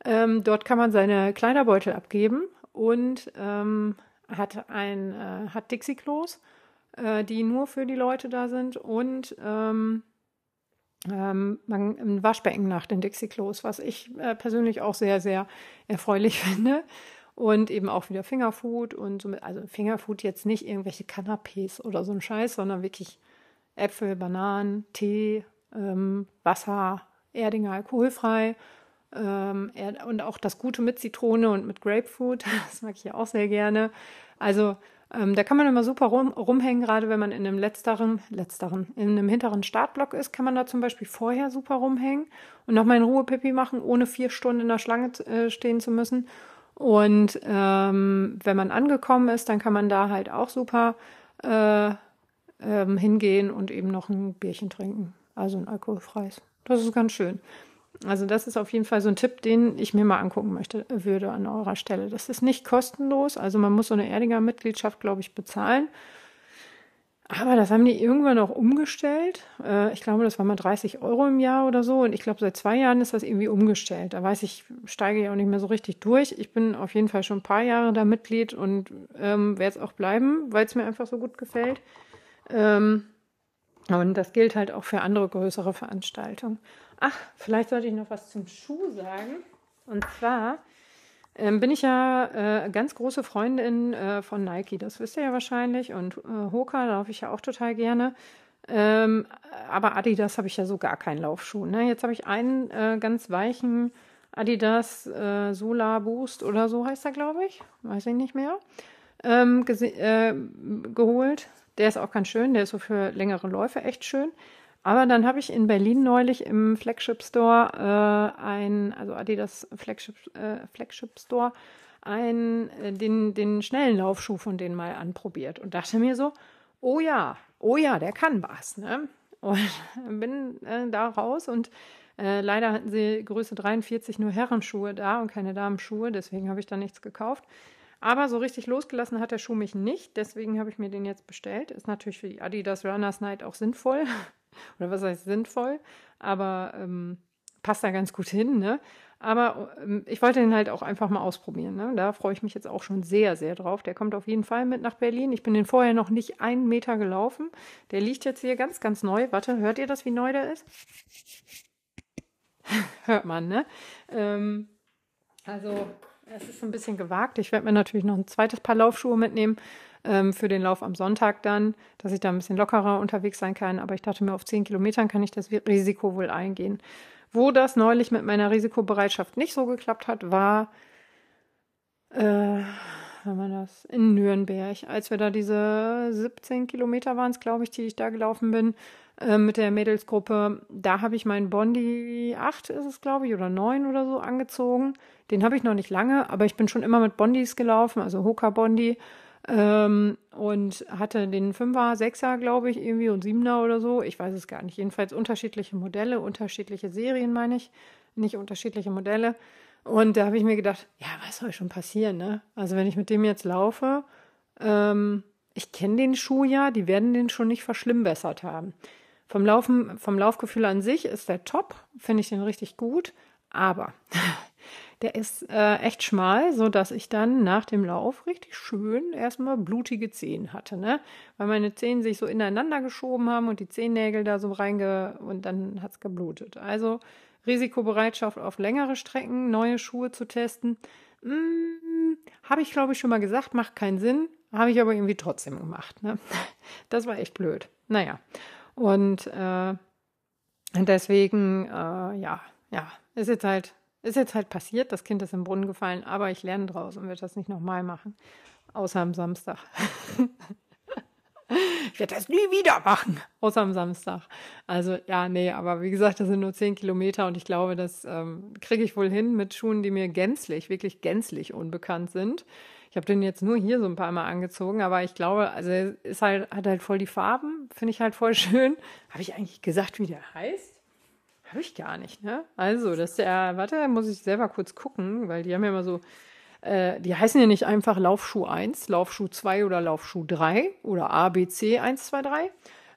ähm, dort kann man seine Kleiderbeutel abgeben und ähm, hat ein, äh, hat Dixie-Klos, äh, die nur für die Leute da sind und ähm, ähm, man, ein Waschbecken nach den Dixie-Klos, was ich äh, persönlich auch sehr, sehr erfreulich <laughs> finde. Und eben auch wieder Fingerfood und so mit, also Fingerfood jetzt nicht irgendwelche Canapés oder so ein Scheiß, sondern wirklich Äpfel, Bananen, Tee, ähm, Wasser, Erdinger alkoholfrei ähm, und auch das Gute mit Zitrone und mit Grapefruit, <laughs> das mag ich ja auch sehr gerne. Also ähm, da kann man immer super rum, rumhängen, gerade wenn man in einem letzteren, letzteren, in einem hinteren Startblock ist, kann man da zum Beispiel vorher super rumhängen und nochmal in Ruhe Pipi machen, ohne vier Stunden in der Schlange äh, stehen zu müssen. Und ähm, wenn man angekommen ist, dann kann man da halt auch super äh, ähm, hingehen und eben noch ein Bierchen trinken. Also ein alkoholfreies. Das ist ganz schön. Also das ist auf jeden Fall so ein Tipp, den ich mir mal angucken möchte, würde an eurer Stelle. Das ist nicht kostenlos, also man muss so eine Erdinger-Mitgliedschaft, glaube ich, bezahlen. Aber das haben die irgendwann auch umgestellt. Äh, ich glaube, das war mal 30 Euro im Jahr oder so. Und ich glaube, seit zwei Jahren ist das irgendwie umgestellt. Da weiß ich, steige ich auch nicht mehr so richtig durch. Ich bin auf jeden Fall schon ein paar Jahre da Mitglied und ähm, werde es auch bleiben, weil es mir einfach so gut gefällt. Ähm, und das gilt halt auch für andere größere Veranstaltungen. Ach, vielleicht sollte ich noch was zum Schuh sagen. Und zwar ähm, bin ich ja äh, ganz große Freundin äh, von Nike. Das wisst ihr ja wahrscheinlich. Und äh, Hoka laufe ich ja auch total gerne. Ähm, aber Adidas habe ich ja so gar keinen Laufschuh. Ne? Jetzt habe ich einen äh, ganz weichen Adidas äh, Solar Boost oder so heißt er, glaube ich. Weiß ich nicht mehr. Ähm, äh, geholt. Der ist auch ganz schön. Der ist so für längere Läufe echt schön. Aber dann habe ich in Berlin neulich im Flagship Store äh, ein, also Adidas Flagship, äh, Flagship Store, ein, äh, den, den schnellen Laufschuh von denen mal anprobiert und dachte mir so, oh ja, oh ja, der kann was. Ne? Und <laughs> bin äh, da raus und äh, leider hatten sie Größe 43 nur Herrenschuhe da und keine Damenschuhe, deswegen habe ich da nichts gekauft. Aber so richtig losgelassen hat der Schuh mich nicht, deswegen habe ich mir den jetzt bestellt. Ist natürlich für die Adidas Runners Night auch sinnvoll, oder was heißt sinnvoll, aber ähm, passt da ganz gut hin. Ne? Aber ähm, ich wollte den halt auch einfach mal ausprobieren. Ne? Da freue ich mich jetzt auch schon sehr, sehr drauf. Der kommt auf jeden Fall mit nach Berlin. Ich bin den vorher noch nicht einen Meter gelaufen. Der liegt jetzt hier ganz, ganz neu. Warte, hört ihr das, wie neu der ist? <laughs> hört man, ne? Ähm, also, es ist ein bisschen gewagt. Ich werde mir natürlich noch ein zweites Paar Laufschuhe mitnehmen ähm, für den Lauf am Sonntag dann, dass ich da ein bisschen lockerer unterwegs sein kann. Aber ich dachte mir, auf zehn Kilometern kann ich das Risiko wohl eingehen. Wo das neulich mit meiner Risikobereitschaft nicht so geklappt hat, war, äh, wenn man das, in Nürnberg, als wir da diese 17 Kilometer waren es, glaube ich, die ich da gelaufen bin, äh, mit der Mädelsgruppe, da habe ich meinen Bondi 8 ist es, glaube ich, oder 9 oder so angezogen. Den habe ich noch nicht lange, aber ich bin schon immer mit Bondis gelaufen, also Hoka Bondi. Ähm, und hatte den Fünfer, Sechser, glaube ich, irgendwie und Siebener oder so. Ich weiß es gar nicht. Jedenfalls unterschiedliche Modelle, unterschiedliche Serien, meine ich. Nicht unterschiedliche Modelle. Und da habe ich mir gedacht, ja, was soll schon passieren, ne? Also wenn ich mit dem jetzt laufe, ähm, ich kenne den Schuh ja, die werden den schon nicht verschlimmbessert haben. Vom Laufen, vom Laufgefühl an sich ist der top, finde ich den richtig gut, aber der ist äh, echt schmal, so dass ich dann nach dem Lauf richtig schön erstmal blutige Zehen hatte, ne? Weil meine Zehen sich so ineinander geschoben haben und die Zehennägel da so reinge und dann hat's geblutet. Also Risikobereitschaft auf längere Strecken, neue Schuhe zu testen. Hm, Habe ich, glaube ich, schon mal gesagt, macht keinen Sinn. Habe ich aber irgendwie trotzdem gemacht. Ne? <laughs> Das war echt blöd. Naja. Und äh, deswegen, äh, ja, ja, ist jetzt halt ist jetzt halt passiert, das Kind ist im Brunnen gefallen, aber ich lerne draus und werde das nicht nochmal machen. Außer am Samstag. ich werde das nie wieder machen, außer am Samstag. Also ja, nee, aber wie gesagt, das sind nur zehn Kilometer und ich glaube, das ähm, kriege ich wohl hin mit Schuhen, die mir gänzlich, wirklich gänzlich unbekannt sind. Ich habe den jetzt nur hier so ein paar Mal angezogen, aber ich glaube, also er ist halt, hat halt voll die Farben, finde ich halt voll schön. Habe ich eigentlich gesagt, wie der heißt? Habe ich gar nicht, ne? Also, das ist der, warte, muss ich selber kurz gucken, weil die haben ja immer so, äh, die heißen ja nicht einfach Laufschuh 1, Laufschuh 2 oder Laufschuh 3 oder ABC 1, 2, 3.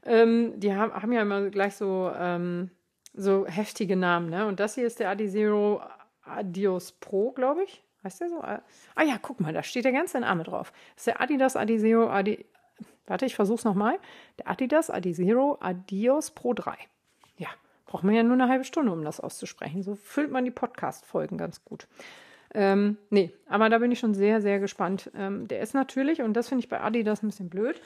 Ähm, die haben, haben ja immer gleich so, ähm, so heftige Namen, ne? Und das hier ist der Adizero Adios Pro, glaube ich. Heißt der so? Ah ja, guck mal, da steht der ganze Name drauf. Das ist der Adidas Adizero Adi. Warte, ich versuch's nochmal. Der Adidas Adizero Adios Pro 3 braucht man ja nur eine halbe Stunde, um das auszusprechen. So füllt man die Podcast-Folgen ganz gut. Ähm, nee, aber da bin ich schon sehr, sehr gespannt. Ähm, der ist natürlich, und das finde ich bei Adidas ein bisschen blöd,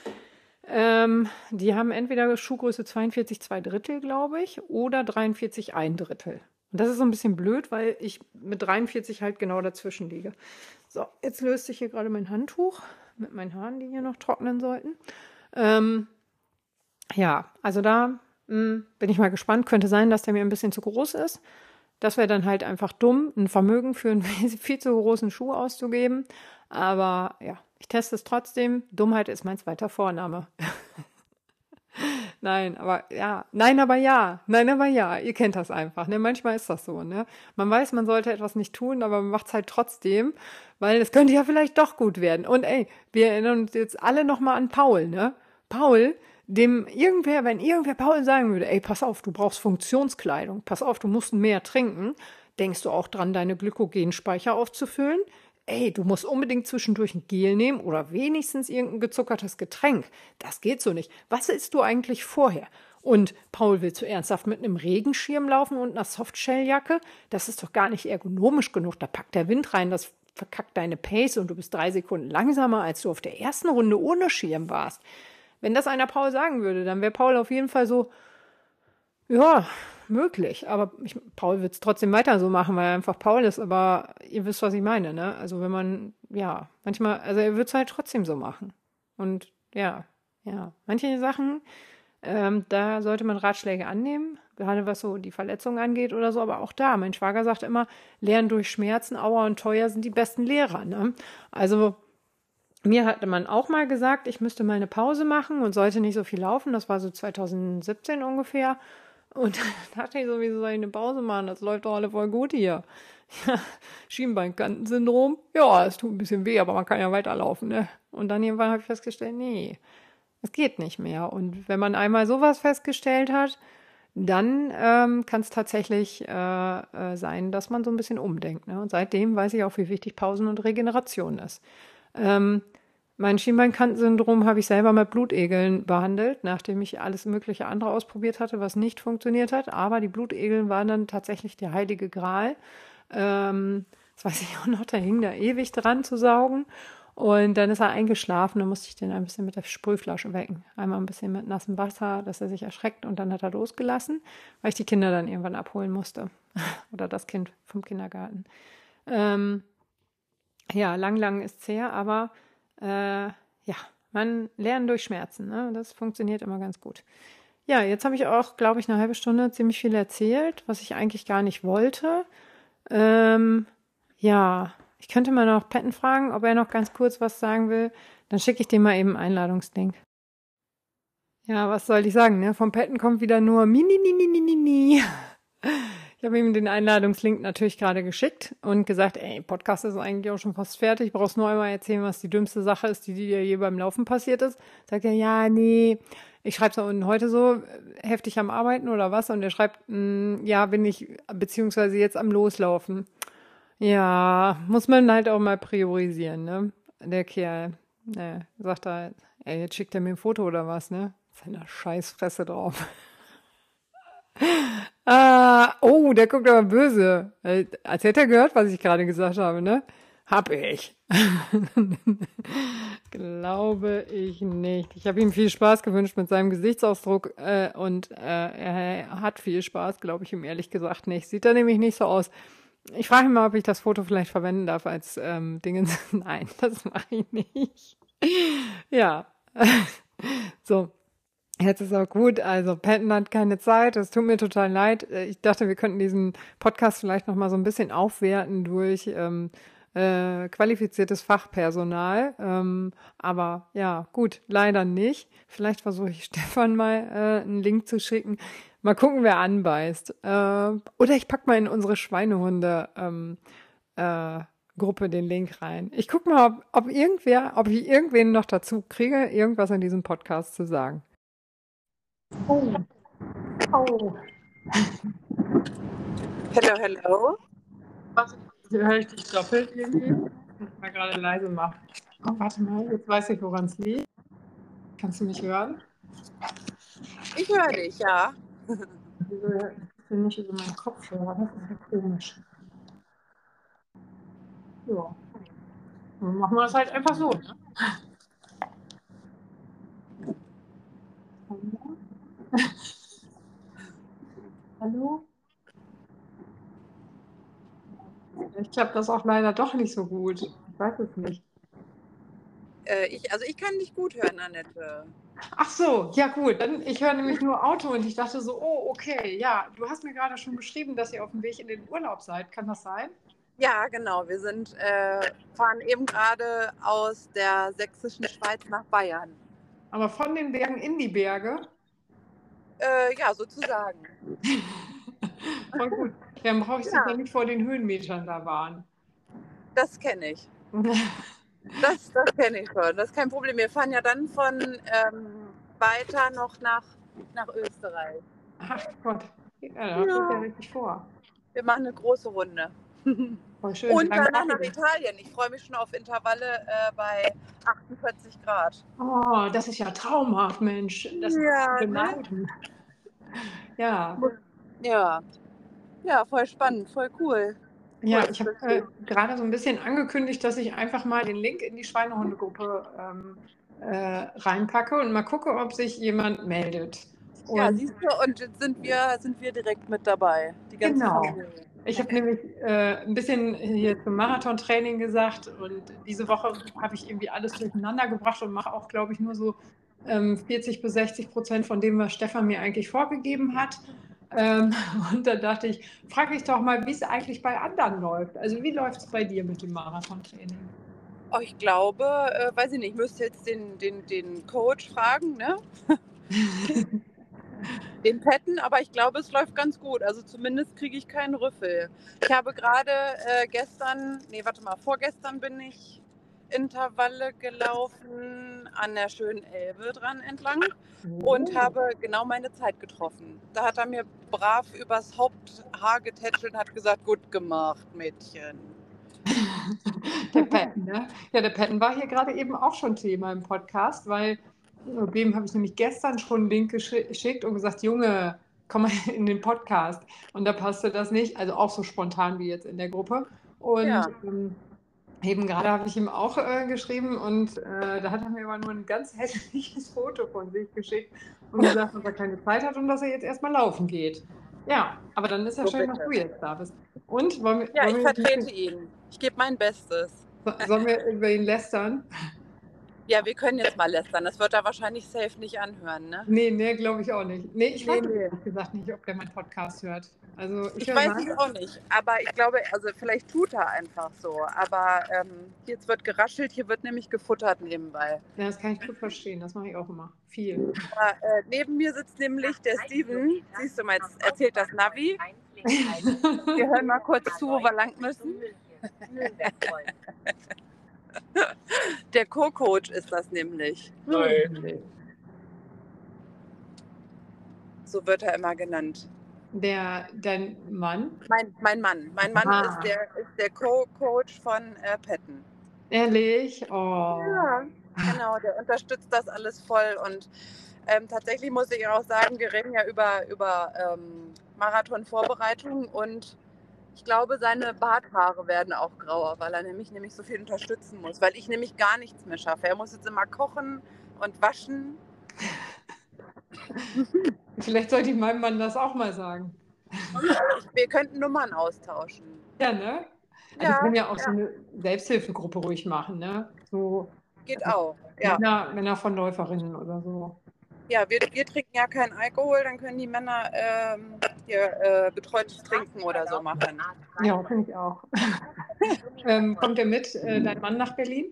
ähm, die haben entweder Schuhgröße 42 2 Drittel, glaube ich, oder 43 1 Drittel. Und das ist so ein bisschen blöd, weil ich mit 43 halt genau dazwischen liege. So, jetzt löst sich hier gerade mein Handtuch mit meinen Haaren, die hier noch trocknen sollten. Ähm, ja, also da hm, bin ich mal gespannt. Könnte sein, dass der mir ein bisschen zu groß ist. Das wäre dann halt einfach dumm, ein Vermögen für einen <laughs> viel zu großen Schuh auszugeben. Aber ja, ich teste es trotzdem. Dummheit ist mein zweiter Vorname. <laughs> Nein, aber ja, nein, aber ja, nein, aber ja, ihr kennt das einfach. Ne? Manchmal ist das so. Ne? Man weiß, man sollte etwas nicht tun, aber man macht es halt trotzdem, weil es könnte ja vielleicht doch gut werden. Und ey, wir erinnern uns jetzt alle nochmal an Paul. Ne? Paul, dem irgendwer, wenn irgendwer Paul sagen würde, ey, pass auf, du brauchst Funktionskleidung, pass auf, du musst mehr trinken, denkst du auch dran, deine Glykogenspeicher aufzufüllen? Ey, du musst unbedingt zwischendurch ein Gel nehmen oder wenigstens irgendein gezuckertes Getränk. Das geht so nicht. Was isst du eigentlich vorher? Und Paul will zu ernsthaft mit einem Regenschirm laufen und einer Softshelljacke? Das ist doch gar nicht ergonomisch genug. Da packt der Wind rein, das verkackt deine Pace und du bist drei Sekunden langsamer, als du auf der ersten Runde ohne Schirm warst. Wenn das einer Paul sagen würde, dann wäre Paul auf jeden Fall so, ja, möglich. Aber ich, Paul wird es trotzdem weiter so machen, weil er einfach Paul ist. Aber ihr wisst, was ich meine, ne? Also wenn man, ja, manchmal, also er wird es halt trotzdem so machen. Und ja, ja, manche Sachen, ähm, da sollte man Ratschläge annehmen, gerade was so die Verletzung angeht oder so. Aber auch da, mein Schwager sagt immer, Lernen durch Schmerzen, Auer und Teuer sind die besten Lehrer. Ne? Also mir hatte man auch mal gesagt, ich müsste mal eine Pause machen und sollte nicht so viel laufen. Das war so 2017 ungefähr. Und <laughs> dann dachte ich so, wieso soll ich eine Pause machen? Das läuft doch alle voll gut hier. <laughs> Ja, Schienbeinkantensyndrom. Ja, es tut ein bisschen weh, aber man kann ja weiterlaufen, ne? Und dann irgendwann habe ich festgestellt, nee, es geht nicht mehr. Und wenn man einmal sowas festgestellt hat, dann ähm, kann es tatsächlich äh, äh, sein, dass man so ein bisschen umdenkt. Ne? Und seitdem weiß ich auch, wie wichtig Pausen und Regeneration ist. Ähm, mein Schienbeinkantensyndrom habe ich selber mit Blutegeln behandelt, nachdem ich alles mögliche andere ausprobiert hatte, was nicht funktioniert hat. Aber die Blutegeln waren dann tatsächlich der heilige Gral. Ähm, das weiß ich auch noch, da hing da ewig dran zu saugen. Und dann ist er eingeschlafen, dann musste ich den ein bisschen mit der Sprühflasche wecken. Einmal ein bisschen mit nassem Wasser, dass er sich erschreckt und dann hat er losgelassen, weil ich die Kinder dann irgendwann abholen musste. <laughs> Oder das Kind vom Kindergarten. Ähm, ja, lang, lang ist es her, aber äh, ja, man lernt durch Schmerzen. Ne? Das funktioniert immer ganz gut. Ja, jetzt habe ich auch, glaube ich, eine halbe Stunde ziemlich viel erzählt, was ich eigentlich gar nicht wollte. Ähm, ja, ich könnte mal noch Patton fragen, ob er noch ganz kurz was sagen will. Dann schicke ich dem mal eben Einladungslink. Ja, was soll ich sagen, ne? Vom Patton kommt wieder nur mini, mini, mini, mini. Ich habe ihm den Einladungslink natürlich gerade geschickt und gesagt, ey, Podcast ist eigentlich auch schon fast fertig. Brauchst nur einmal erzählen, was die dümmste Sache ist, die dir je beim Laufen passiert ist. Sagt er, ja, nee, ich schreibe es unten heute so, heftig am Arbeiten oder was? Und er schreibt, mm, ja, bin ich, beziehungsweise jetzt am Loslaufen. Ja, muss man halt auch mal priorisieren, ne? Der Kerl, ne, sagt er, ey, jetzt schickt er mir ein Foto oder was, ne? Seiner Scheißfresse drauf. Ah, oh, der guckt aber böse. Als hätte er gehört, was ich gerade gesagt habe, ne? Hab ich. <laughs> Glaube ich nicht. Ich habe ihm viel Spaß gewünscht mit seinem Gesichtsausdruck äh, und äh, er hat viel Spaß, glaube ich ihm ehrlich gesagt nicht. Sieht er nämlich nicht so aus. Ich frage mich mal, ob ich das Foto vielleicht verwenden darf als ähm, Dingens. <laughs> Nein, das mache ich nicht. ja. <laughs> so. Jetzt ist auch gut. Also Patton hat keine Zeit. Es tut mir total leid. Ich dachte, wir könnten diesen Podcast vielleicht noch mal so ein bisschen aufwerten durch ähm, äh, qualifiziertes Fachpersonal. Ähm, aber ja, gut, leider nicht. Vielleicht versuche ich <laughs> Stefan mal äh, einen Link zu schicken. Mal gucken, wer anbeißt. Äh, oder ich pack mal in unsere Schweinehunde ähm, äh, Gruppe den Link rein. Ich guck mal, ob, ob irgendwer, ob ich irgendwen noch dazu kriege, irgendwas in diesem Podcast zu sagen. Oh. Oh. Hello, hello. Was höre ich dich doppelt irgendwie? Ich muss mal gerade leise machen. Oh, warte mal, jetzt weiß ich, woran es liegt. Kannst du mich hören? Ich höre dich, ja. Ich bin nicht über meinen Kopfhörer, das ist ja komisch. Ja. Dann machen wir es halt einfach so. Ne? <laughs> Hallo? Ich klappt das auch leider doch nicht so gut. Ich weiß es nicht. Äh, ich, also ich kann dich gut hören, Annette. Ach so, ja gut. Dann, ich höre nämlich nur Auto und ich dachte so, oh, okay, ja, du hast mir gerade schon geschrieben, dass ihr auf dem Weg in den Urlaub seid. Kann das sein? Ja, genau. Wir sind, äh, fahren eben gerade aus der sächsischen Schweiz nach Bayern. Aber von den Bergen in die Berge? Äh, ja, sozusagen. <laughs> Voll gut. Dann brauche ich ja. nicht vor den Höhenmetern da waren. Das kenne ich. <laughs> Das, das kenne ich schon. Das ist kein Problem. Wir fahren ja dann von ähm, weiter noch nach, nach Österreich. Ach Gott. Ja, da ja. ja richtig vor. Wir machen eine große Runde. <laughs> Voll schön. Und danach nach Italien. Ich freue mich schon auf Intervalle äh, bei 48 Grad. Oh, das ist ja traumhaft, Mensch. Das ja, ist ne? Ja. Ja. Ja, voll spannend, voll cool. Ja, ich habe äh, gerade so ein bisschen angekündigt, dass ich einfach mal den Link in die Schweinehundegruppe ähm, äh, reinpacke und mal gucke, ob sich jemand meldet. Und ja, siehst du, und jetzt sind wir, sind wir direkt mit dabei. Die ganze genau. Familie. Ich habe nämlich äh, ein bisschen hier zum Marathontraining gesagt und diese Woche habe ich irgendwie alles durcheinander gebracht und mache auch, glaube ich, nur so ähm, 40 bis 60 Prozent von dem, was Stefan mir eigentlich vorgegeben hat. Ähm, <laughs> und da dachte ich, frage ich doch mal, wie es eigentlich bei anderen läuft. Also wie läuft es bei dir mit dem Marathontraining? Oh, ich glaube, äh, weiß ich nicht, ich müsste jetzt den, den, den Coach fragen, ne? <laughs> den Petten, aber ich glaube, es läuft ganz gut. Also zumindest kriege ich keinen Rüffel. Ich habe gerade äh, gestern, nee, warte mal, vorgestern bin ich Intervalle gelaufen an der schönen Elbe dran entlang und Oh. habe genau meine Zeit getroffen. Da hat er mir brav übers Haupthaar getätschelt und hat gesagt, gut gemacht, Mädchen. Der Patton, ne? Ja, der Patton war hier gerade eben auch schon Thema im Podcast, weil dem habe ich nämlich gestern schon einen Link geschi- geschickt und gesagt, Junge, komm mal <laughs> in den Podcast. Und da passte das nicht, also auch so spontan wie jetzt in der Gruppe. Und Ja. ähm, eben gerade habe ich ihm auch äh, geschrieben und äh, da hat er mir aber nur ein ganz <laughs> hässliches Foto von sich geschickt und gesagt, dass er keine Zeit hat und dass er jetzt erstmal laufen geht. Ja, aber dann ist ja So schön, dass bitte. du jetzt da bist. Und wollen wir, Ja, wollen ich vertrete ihn. Ich gebe mein Bestes. sollen wir über ihn lästern? Ja, wir können jetzt mal lästern. Das wird er wahrscheinlich safe nicht anhören, ne? Nee, nee, glaube ich auch nicht. Nee, ich Nee, weiß nee. ehrlich gesagt nicht, ob der meinen Podcast hört. Also ich, Ich weiß es auch nicht, aber ich glaube, also vielleicht tut er einfach so. Aber ähm, jetzt wird geraschelt, hier wird nämlich gefuttert nebenbei. Ja, das kann ich gut verstehen. Das mache ich auch immer. Viel. Aber, äh, neben mir sitzt nämlich der Steven. Siehst du mal, jetzt erzählt das Navi. <laughs> Wir hören mal kurz zu, wo wir lang müssen. Der Co-Coach ist das nämlich. Nee. So wird er immer genannt. Der, dein Mann, Mein, mein Mann. Mein Mann Ah. ist der, ist der Co-Coach von äh, Patton. ehrlich? Oh. Ja, genau, der unterstützt das alles voll. Und ähm, tatsächlich muss ich auch sagen, wir reden ja über, über ähm, Marathon-Vorbereitung und ich glaube, seine Barthaare werden auch grauer, weil er nämlich, nämlich so viel unterstützen muss, weil ich nämlich gar nichts mehr schaffe. Er muss jetzt immer kochen und waschen. <laughs> Vielleicht sollte ich meinem Mann das auch mal sagen. <laughs> Wir könnten Nummern austauschen. Ja, ne? Also wir können ja auch so eine Selbsthilfegruppe ruhig machen, ne? So geht auch. Ja, Männer, Männer von Läuferinnen oder so. ja wir, wir trinken ja keinen Alkohol, dann können die Männer ähm, hier äh, betreutes Trinken oder so machen. Ja, finde ich auch. <laughs> ähm, kommt der mit, äh, dein Mann nach Berlin?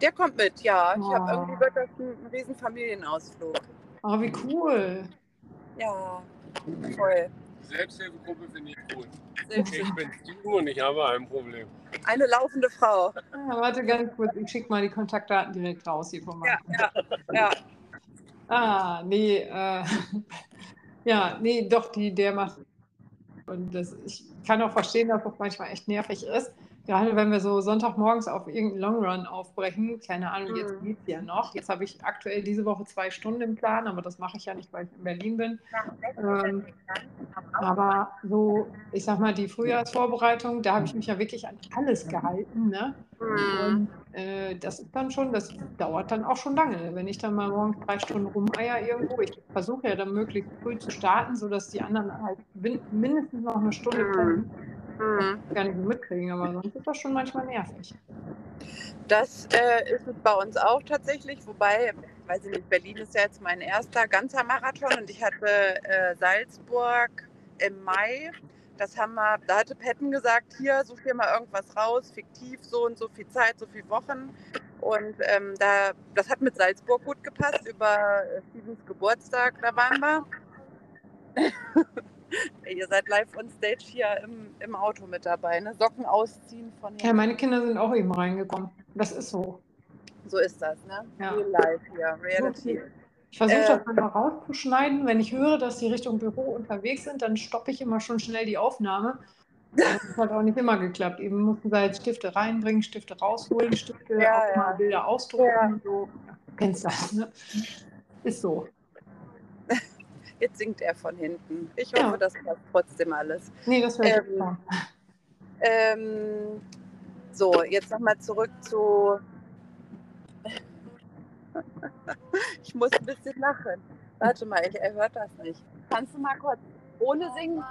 Der kommt mit, ja. Ich Oh. habe irgendwie wird das ein, ein riesen Familienausflug. Oh, wie cool. Ja, voll. Selbsthilfegruppe finde ich. Selbst- Ich bin Steven und ich habe ein Problem. Eine laufende Frau. Ah, warte ganz kurz, ich schicke mal die Kontaktdaten direkt raus hier von Ja, ja, ja. Ah, nee, äh, ja, nee, doch, die, der macht. Und das, ich kann auch verstehen, dass das manchmal echt nervig ist. Gerade wenn wir so Sonntagmorgens auf irgendeinen Longrun aufbrechen, keine Ahnung, jetzt Mhm. geht es ja noch. Jetzt habe ich aktuell diese Woche zwei Stunden im Plan, aber das mache ich ja nicht, weil ich in Berlin bin. Ähm, aber so, ich sag mal, die Frühjahrsvorbereitung, da habe ich mich ja wirklich an alles gehalten. Ne? Hm. Und äh, das ist dann schon, das dauert dann auch schon lange. Wenn ich dann mal morgens drei Stunden rumeier irgendwo, ich versuche ja dann möglichst früh zu starten, sodass die anderen halt mindestens noch eine Stunde Mhm. pennen, Hm. gar nicht so mitkriegen, aber sonst ist das schon manchmal nervig. Das äh, ist es bei uns auch tatsächlich, wobei, weiß ich nicht, Berlin ist ja jetzt mein erster ganzer Marathon und ich hatte äh, Salzburg im Mai. Das haben wir, da hatte Petten gesagt, hier, such dir mal irgendwas raus, fiktiv, so und so viel Zeit, so viele Wochen. Und ähm, da, das hat mit Salzburg gut gepasst, über äh, Stevens Geburtstag, da waren wir. <laughs> Ihr seid live on stage hier im, im Auto mit dabei, ne? Socken ausziehen von Ja, meine Kinder sind auch eben reingekommen. Das ist so. So ist das, ne? Ja. Real life hier, Reality. Ich versuche Äh, das dann mal rauszuschneiden. Wenn ich höre, dass die Richtung Büro unterwegs sind, dann stoppe ich immer schon schnell die Aufnahme. <laughs> Das hat auch nicht immer geklappt. Eben mussten sie halt Stifte reinbringen, Stifte rausholen, Stifte Ja, auch ja. mal Bilder ausdrucken. Ja. So. Ja, kennst das, ne? Ist so. <laughs> Jetzt singt er von hinten. Ich Ja. hoffe, das passt trotzdem alles. Nee, das wäre Ähm. Ähm, so, jetzt nochmal zurück zu. <laughs> Ich muss ein bisschen lachen. Warte mal, er hört das nicht. Kannst du mal kurz ohne singen?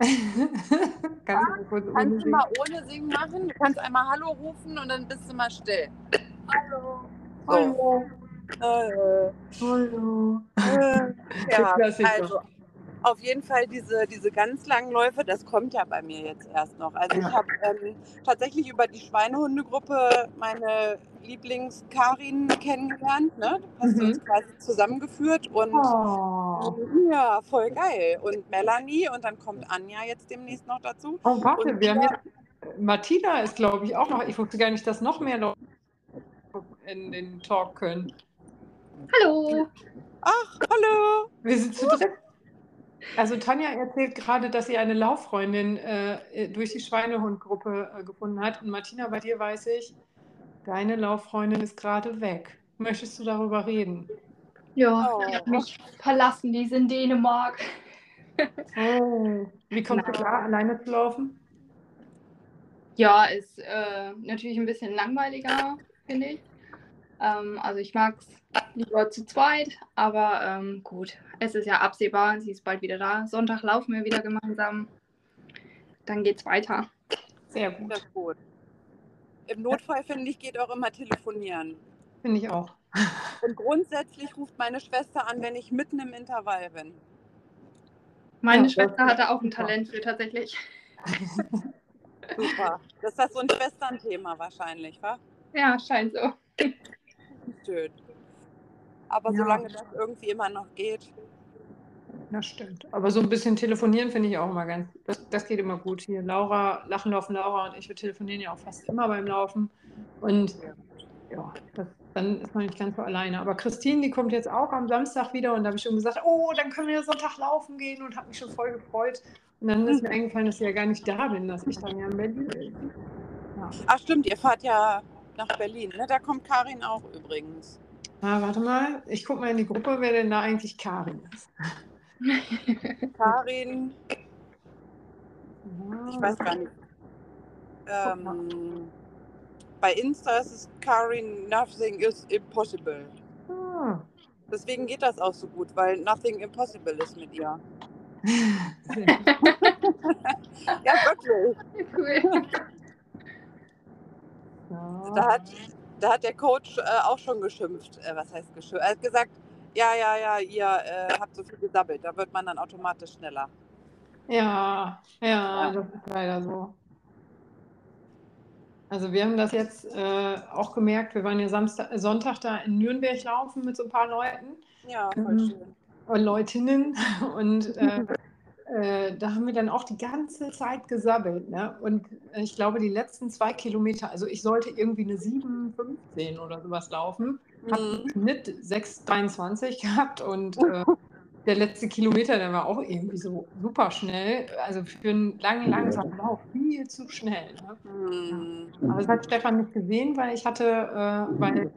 <laughs> Kannst du kurz ohne Kannst du mal ohne singen machen? Du kannst einmal Hallo rufen und dann bist du mal still. Hallo. So. Hallo. Äh, Hallo. äh, <laughs> ja, also auf jeden Fall diese, diese ganz langen Läufe, das kommt ja bei mir jetzt erst noch. Also ich habe ähm, tatsächlich über die Schweinehundegruppe meine Lieblings-Karin kennengelernt. Ne? Du hast Mhm. uns quasi zusammengeführt und Oh. ja, voll geil. Und Melanie und dann kommt Anja jetzt demnächst noch dazu. oh, warte, Und wir haben jetzt Martina ist, glaube ich, auch noch. Ich wusste gar nicht, dass noch mehr Leute in den Talk können. Hallo. Ach, hallo. Wir sind zu dritt. Also Tanja erzählt gerade, dass sie eine Lauffreundin äh, durch die Schweinehundgruppe äh, gefunden hat. Und Martina, bei dir weiß ich, deine Lauffreundin ist gerade weg. Möchtest du darüber reden? Ja, Oh. die hat mich verlassen, die ist in Dänemark. Oh. Wie kommst du Genau. klar, alleine zu laufen? Ja, ist äh, natürlich ein bisschen langweiliger, finde ich. Ähm, also ich mag es lieber zu zweit, aber ähm, gut, es ist ja absehbar, sie ist bald wieder da. Sonntag laufen wir wieder gemeinsam. Dann geht's weiter. Sehr gut, ist gut. Im Notfall, finde ich, geht auch immer telefonieren. finde ich auch. <laughs> Und grundsätzlich ruft meine Schwester an, wenn ich mitten im Intervall bin. Meine Ja, Schwester hatte auch ein super. Talent für tatsächlich. <laughs> Super. Das ist das so ein Schwesternthema wahrscheinlich, wa? Ja, scheint so. <laughs> Schön. Aber Ja. solange das irgendwie immer noch geht. Das stimmt. Aber so ein bisschen telefonieren finde ich auch immer ganz, das, das geht immer gut hier. Laura, Lachen, Laufen, Laura und ich, wir telefonieren ja auch fast immer beim Laufen. Und ja, das, dann ist man nicht ganz so alleine. Aber Christine, die kommt jetzt auch am Samstag wieder und da habe ich schon gesagt, oh, dann können wir Sonntag laufen gehen und habe mich schon voll gefreut. Und dann ist mir <laughs> eingefallen, dass ich ja gar nicht da bin, dass ich dann ja in Berlin bin. Ja. Ach stimmt, ihr fahrt ja nach Berlin, ne? Da kommt Karin auch übrigens. Ah, warte mal, ich gucke mal in die Gruppe, wer denn da eigentlich Karin ist. <laughs> Karin, ich weiß gar nicht. Ähm, bei Insta ist es Karin, nothing is impossible. Ah. Deswegen geht das auch so gut, weil nothing impossible ist mit ihr. <laughs> <laughs> Ja, wirklich. cool. Ja. Da hat, da hat der Coach äh, auch schon geschimpft. Äh, was heißt geschimpft? Er hat gesagt, ja, ja, ja, ihr äh, habt so viel gesabbelt. Da wird man dann automatisch schneller. Ja, ja, Ja. das ist leider so. Also wir haben das jetzt äh, auch gemerkt, wir waren ja Samstag, Sonntag da in Nürnberg laufen mit so ein paar Leuten Ja, voll Mhm. schön. <laughs> und Leutinnen <laughs> und äh, äh, da haben wir dann auch die ganze Zeit gesabbelt. Ne? Und ich glaube, die letzten zwei Kilometer, also ich sollte irgendwie eine 7,15 oder sowas laufen, habe Mhm. im Schnitt 6,23 gehabt und äh, <laughs> der letzte Kilometer, der war auch irgendwie so super schnell. Also für einen langen, langsamen Lauf viel zu schnell. Ne? Mhm. Aber das hat Stefan nicht gesehen, weil ich hatte, äh, weil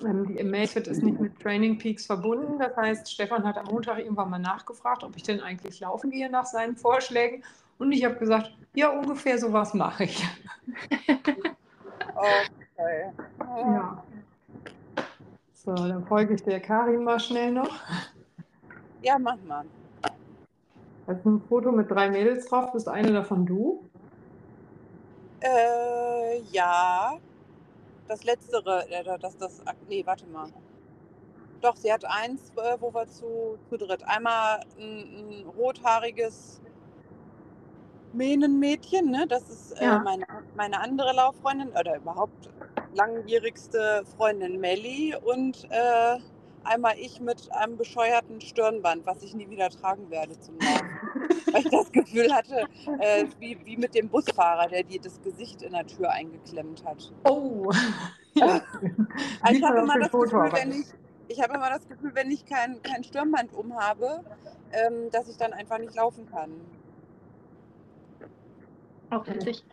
die Amazfit ist nicht mit Training Peaks verbunden. Das heißt, Stefan hat am Montag irgendwann mal nachgefragt, ob ich denn eigentlich laufen gehe nach seinen Vorschlägen. Und ich habe gesagt, ja, ungefähr sowas mache ich. Okay. Ja. So, dann folge ich der Karin mal schnell noch. Ja, mach mal. Das ist ein Foto mit drei Mädels drauf. Bist eine davon du? Äh, ja. Das letztere, äh, das, das, nee, warte mal. Doch, sie hat eins, äh, wo wir zu, zu dritt. Einmal ein, ein rothaariges Mähnenmädchen, ne? Das ist äh, Ja. meine, meine andere Lauffreundin oder überhaupt langjährigste Freundin Melli und äh, einmal ich mit einem bescheuerten Stirnband, was ich nie wieder tragen werde zum Laufen. <laughs> Weil ich das Gefühl hatte, äh, wie, wie mit dem Busfahrer, der dir das Gesicht in der Tür eingeklemmt hat. Oh! <laughs> ja. Also ich habe immer das Foto Gefühl, wenn ich, ich habe immer das Gefühl, wenn ich kein, kein Stirnband umhabe, ähm, dass ich dann einfach nicht laufen kann. Auch witzig.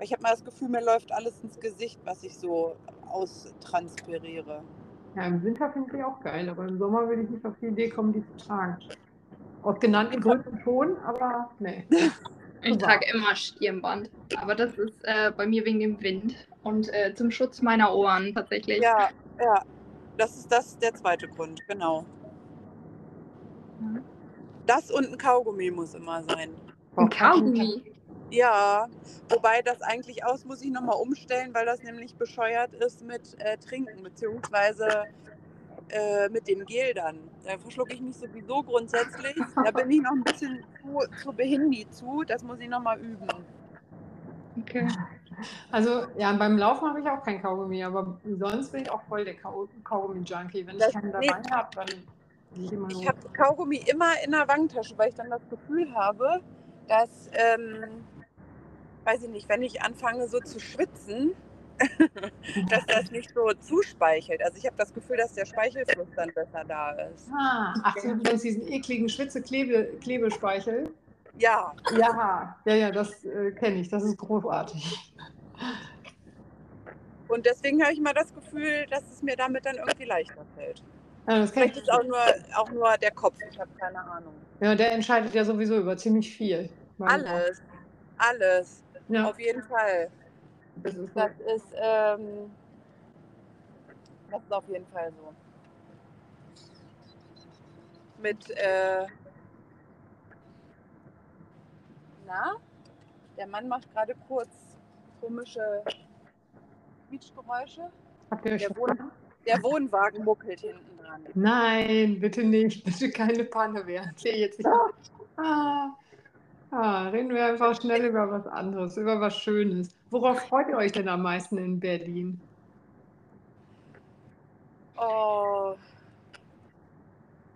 Ich habe mal das Gefühl, mir läuft alles ins Gesicht, was ich so austransferiere. Ja, im Winter finde ich auch geil, aber im Sommer würde ich nicht auf die Idee kommen, die zu tragen. Aus genannten Gründen schon, aber nee. <laughs> Ich trage immer Stirnband. Aber das ist äh, bei mir wegen dem Wind und äh, zum Schutz meiner Ohren tatsächlich. Ja, ja. Das ist das der zweite Grund, genau. Mhm. Das und ein Kaugummi muss immer sein. Ein Kaugummi. Ja, wobei das eigentlich aus muss ich nochmal umstellen, weil das nämlich bescheuert ist mit äh, Trinken, beziehungsweise äh, mit dem Gel dann. Da verschlucke ich mich sowieso grundsätzlich. Da bin ich noch ein bisschen zu, zu behindi zu. Das muss ich nochmal üben. Okay. Also, ja, beim Laufen habe ich auch kein Kaugummi, aber sonst bin ich auch voll der Kau Kaugummi-Junkie. Wenn ich Das- keinen nee. dabei habe, dann gehe ich immer Ich habe Kaugummi immer in der Wangentasche, weil ich dann das Gefühl habe, dass, ähm, weiß ich nicht, wenn ich anfange so zu schwitzen, <laughs> dass das nicht so zuspeichelt. Also ich habe das Gefühl, dass der Speichelfluss dann besser da ist. Ah, ach, du meinst diesen ekligen Schwitze-Klebespeichel? Ja. Ja, ja, ja, das äh, kenne ich. Das ist großartig. Und deswegen habe ich immer das Gefühl, dass es mir damit dann irgendwie leichter fällt. Ja, das kann Vielleicht ich. ist auch nur, auch nur der Kopf, ich habe keine Ahnung. Ja, der entscheidet ja sowieso über ziemlich viel. Alles, alles, Ja, auf jeden Fall. das ist Das ist, ähm, das ist auf jeden Fall so. Mit, äh, na, der Mann macht gerade kurz komische Quietschgeräusche. Habt ihr euch Der, Wohn der Wohnwagen muckelt hinten dran. Nein, bitte nicht. Bitte keine Panne werden. Jetzt nicht. Ah, ah, reden wir einfach schnell über was anderes, über was Schönes. Worauf freut ihr euch denn am meisten in Berlin? Oh,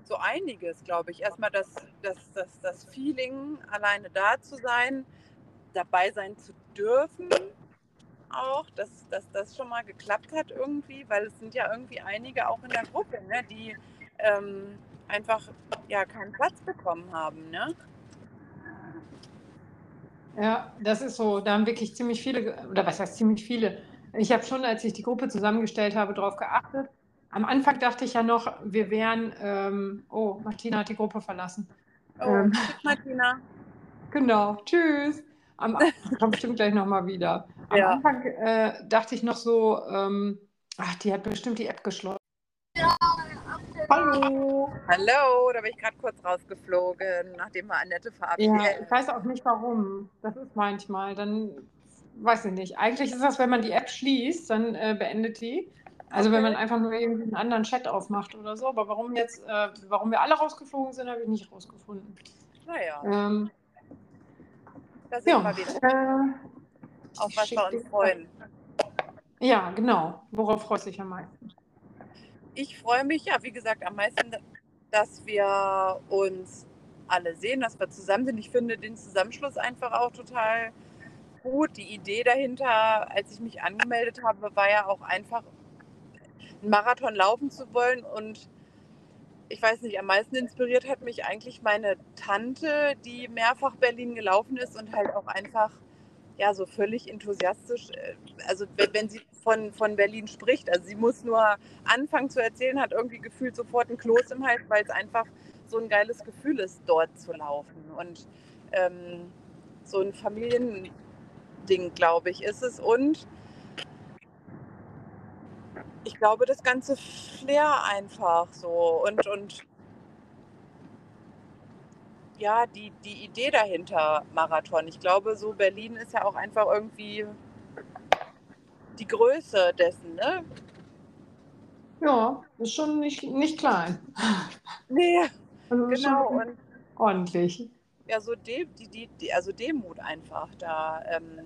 so einiges, glaube ich. Erstmal das, das, das, das Feeling, alleine da zu sein, dabei sein zu dürfen. Auch, dass, dass das schon mal geklappt hat irgendwie, weil es sind ja irgendwie einige auch in der Gruppe, ne, die ähm, einfach ja keinen Platz bekommen haben. Ne? Ja, das ist so. Da haben wirklich ziemlich viele, oder was heißt ziemlich viele? Ich habe schon, als ich die Gruppe zusammengestellt habe, darauf geachtet. Am Anfang dachte ich ja noch, wir wären, ähm, oh, Martina hat die Gruppe verlassen. Oh, Ähm. Martina. <laughs> Genau, tschüss. Am Anfang <laughs> kommt bestimmt gleich nochmal wieder. Am Ja. Anfang äh, dachte ich noch so, ähm, ach, die hat bestimmt die App geschlossen. Hallo. Hallo, da bin ich gerade kurz rausgeflogen, nachdem wir Annette Ja, verabschiedet ich weiß auch nicht warum. Das ist manchmal, dann weiß ich nicht. Eigentlich ist das, wenn man die App schließt, dann äh, beendet die. Also wenn Okay. man einfach nur irgendwie einen anderen Chat aufmacht oder so. Aber warum jetzt, äh, warum wir alle rausgeflogen sind, habe ich nicht rausgefunden. Naja, Ähm, da sind ja, wir wieder. äh, Auf was wir uns freuen. Ja, genau. Worauf freust du dich am meisten? Ich freue mich ja, wie gesagt, am meisten, dass wir uns alle sehen, dass wir zusammen sind. Ich finde den Zusammenschluss einfach auch total gut. Die Idee dahinter, als ich mich angemeldet habe, war ja auch einfach, einen Marathon laufen zu wollen. Und ich weiß nicht, am meisten inspiriert hat mich eigentlich meine Tante, die mehrfach Berlin gelaufen ist und halt auch einfach ja, so völlig enthusiastisch, äh, also wenn, sie von, von Berlin spricht, also sie muss nur anfangen zu erzählen, hat irgendwie gefühlt sofort ein Kloß im Hals, weil es einfach so ein geiles Gefühl ist, dort zu laufen. Und ähm, so ein Familiending, glaube ich, ist es. Und ich glaube, das ganze Flair einfach so und, und ja, die, die Idee dahinter Marathon. Ich glaube, so Berlin ist ja auch einfach irgendwie die Größe dessen, ne? Ja, ist schon nicht, nicht klein. <laughs> Nee, Also genau. Und ordentlich. ja, so De die, die, die, also Demut einfach da ähm,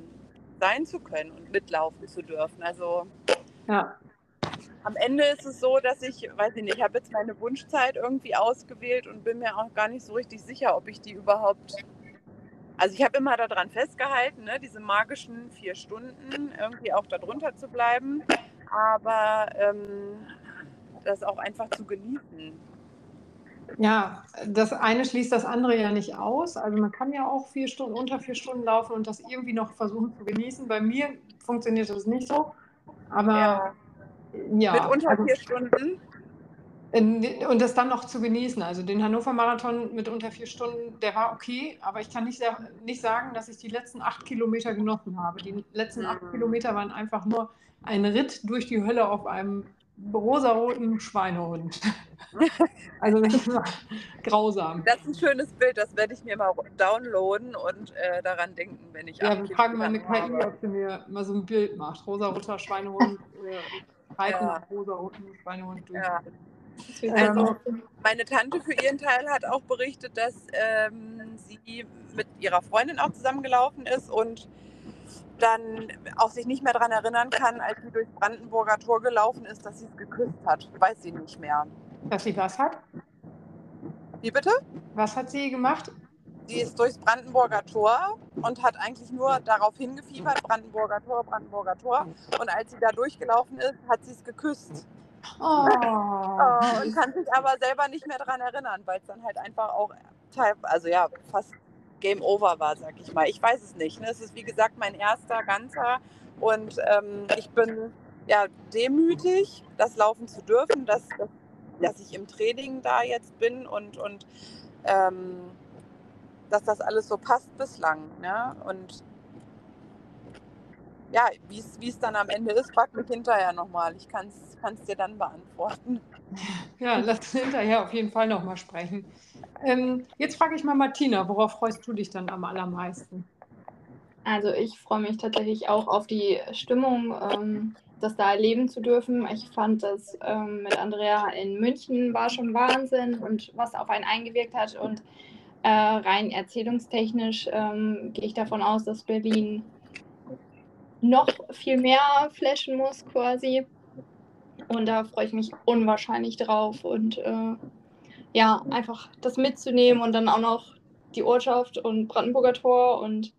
sein zu können und mitlaufen zu dürfen. Also Ja. Am Ende ist es so, dass ich, weiß ich nicht, ich habe jetzt meine Wunschzeit irgendwie ausgewählt und bin mir auch gar nicht so richtig sicher, ob ich die überhaupt. Also ich habe immer daran festgehalten, ne, diese magischen vier Stunden irgendwie auch darunter zu bleiben, aber ähm, das auch einfach zu genießen. Ja, das eine schließt das andere ja nicht aus. Also man kann ja auch vier Stunden, unter vier Stunden laufen und das irgendwie noch versuchen zu genießen. Bei mir funktioniert das nicht so. Aber Ja, ja, mit unter also, vier Stunden. und das dann noch zu genießen. Also den Hannover Marathon mit unter vier Stunden, der war okay, aber ich kann nicht, nicht sagen, dass ich die letzten acht Kilometer genossen habe. Die letzten acht Mhm. Kilometer waren einfach nur ein Ritt durch die Hölle auf einem rosaroten Schweinehund. <laughs> Also das war grausam. Das ist ein schönes Bild, das werde ich mir mal downloaden und äh, daran denken, wenn ich Ja, wir fragen mal eine KI, ob sie mir mal so ein Bild macht. Rosaroter Schweinehund, reiten Ja. auf rosaroten Schweinehund durch. Ja. Also meine Tante für ihren Teil hat auch berichtet, dass ähm, sie mit ihrer Freundin auch zusammengelaufen ist und dann auch sich nicht mehr daran erinnern kann, als sie durchs Brandenburger Tor gelaufen ist, dass sie es geküsst hat. Weiß sie nicht mehr. dass sie was hat? Wie bitte? Was hat sie gemacht? Die ist durchs Brandenburger Tor und hat eigentlich nur darauf hingefiebert, Brandenburger Tor, Brandenburger Tor. Und als sie da durchgelaufen ist, hat sie es geküsst. Oh. Oh, und kann sich aber selber nicht mehr daran erinnern, weil es dann halt einfach auch also ja, fast Game Over war, sag ich mal. Ich weiß es nicht. Ne? Es ist wie gesagt mein erster ganzer und ähm, ich bin ja demütig, das laufen zu dürfen, dass, dass, dass ich im Training da jetzt bin und, und ähm, dass das alles so passt bislang. Ne? Und ja, wie es dann am Ende ist, frag mich hinterher nochmal. Ich kann es dir dann beantworten. Ja, lass uns hinterher auf jeden Fall nochmal sprechen. Ähm, jetzt frage ich mal Martina, worauf freust du dich dann am allermeisten? Also ich freue mich tatsächlich auch auf die Stimmung, ähm, das da erleben zu dürfen. Ich fand das ähm, mit Andrea in München war schon Wahnsinn und was auf einen eingewirkt hat. Und äh, rein erzählungstechnisch ähm, gehe ich davon aus, dass Berlin noch viel mehr flashen muss quasi. Und da freue ich mich unwahrscheinlich drauf. Und äh, ja, einfach das mitzunehmen und dann auch noch die Ortschaft und Brandenburger Tor und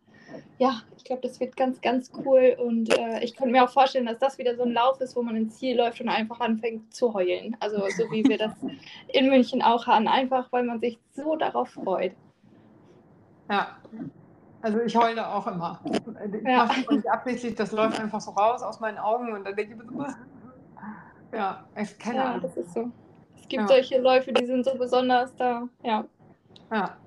ja, ich glaube, das wird ganz, ganz cool und äh, ich könnte mir auch vorstellen, dass das wieder so ein Lauf ist, wo man ins Ziel läuft und einfach anfängt zu heulen. Also so wie wir das in München auch haben, einfach weil man sich so darauf freut. Ja, also ich heule auch immer. Ich ja. mache das nicht absichtlich, das läuft einfach so raus aus meinen Augen und dann denke ich mir so, ja, keine ja, Ahnung. Das ist so. Es gibt ja. solche Läufe, die sind so besonders da, ja. Ja,